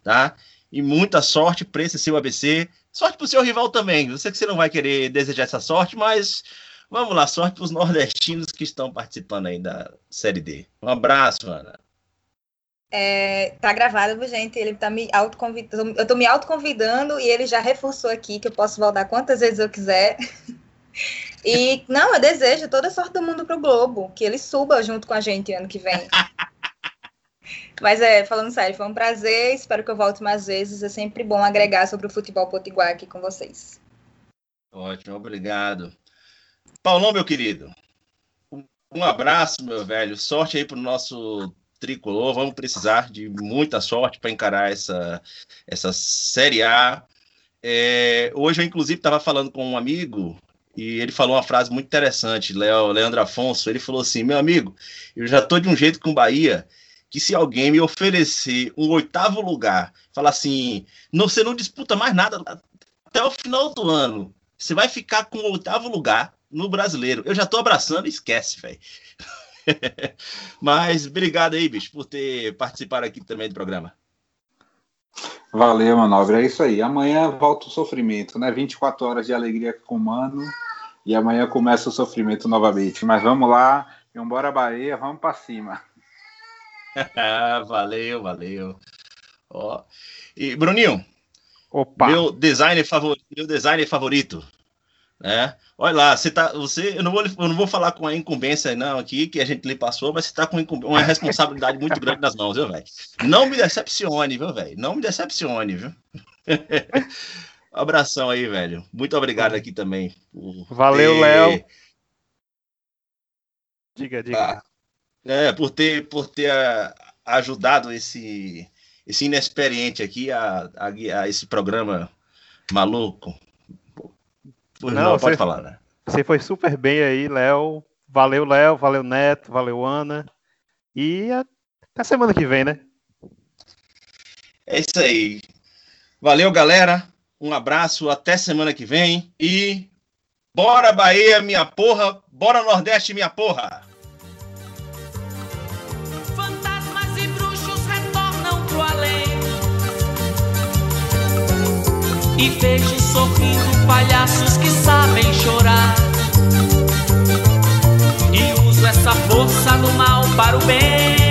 B: tá? E muita sorte para esse seu ABC. Sorte para o seu rival também. Eu sei que você não vai querer desejar essa sorte, mas vamos lá, sorte para os nordestinos que estão participando aí da Série D. Um abraço, Ana.
E: É, tá gravado, gente? Ele tá me autoconvidando. Eu tô me autoconvidando e ele já reforçou aqui que eu posso voltar quantas vezes eu quiser. E não, eu desejo toda a sorte do mundo pro Globo, que ele suba junto com a gente ano que vem. Mas é, falando sério, foi um prazer. Espero que eu volte mais vezes. É sempre bom agregar sobre o futebol potiguar aqui com vocês.
B: Ótimo, obrigado. Paulão, meu querido, um- abraço, meu velho. Sorte aí pro nosso tricolor. Vamos precisar de muita sorte para encarar essa, essa Série A. É, hoje eu, inclusive, estava falando com um amigo e ele falou uma frase muito interessante, Leo, Leandro Afonso. Ele falou assim: meu amigo, eu já tô de um jeito com o Bahia que se alguém me oferecer um oitavo lugar, falar assim, não, você não disputa mais nada até o final do ano, você vai ficar com o oitavo lugar no brasileiro. Eu já tô abraçando, esquece, velho. Mas obrigado aí, bicho, por ter participado aqui também do programa.
D: Valeu, Manobre. É isso aí. Amanhã volta o sofrimento, né? 24 horas de alegria com o Mano. E amanhã começa o sofrimento novamente. Mas vamos lá. Vambora, Bahia. Vamos para cima.
B: valeu, valeu. Ó. E, Bruninho,
C: Opa!
B: meu designer favorito, meu designer favorito, né? Olha lá, você tá, você, eu não vou, eu não vou falar com a incumbência não aqui que a gente lhe passou, mas você tá com uma responsabilidade muito grande nas mãos, viu, velho? Não me decepcione, viu, velho? Não me decepcione, viu? Abração aí, velho. Muito obrigado aqui também.
C: Valeu,
B: ter...
C: Léo. Diga, diga.
B: Ah, é, por ter, por ter ah, ajudado esse, esse inexperiente aqui a, a, a esse programa maluco. Não, não pode falar, né?
C: Você foi super bem aí, Léo. Valeu, Léo. Valeu, Neto. Valeu, Ana. E até semana que vem, né?
B: É isso aí. Valeu, galera. Um abraço. Até semana que vem. E bora, Bahia, minha porra. Bora, Nordeste, minha porra.
A: E vejo sorrindo palhaços que sabem chorar. E uso essa força do mal para o bem.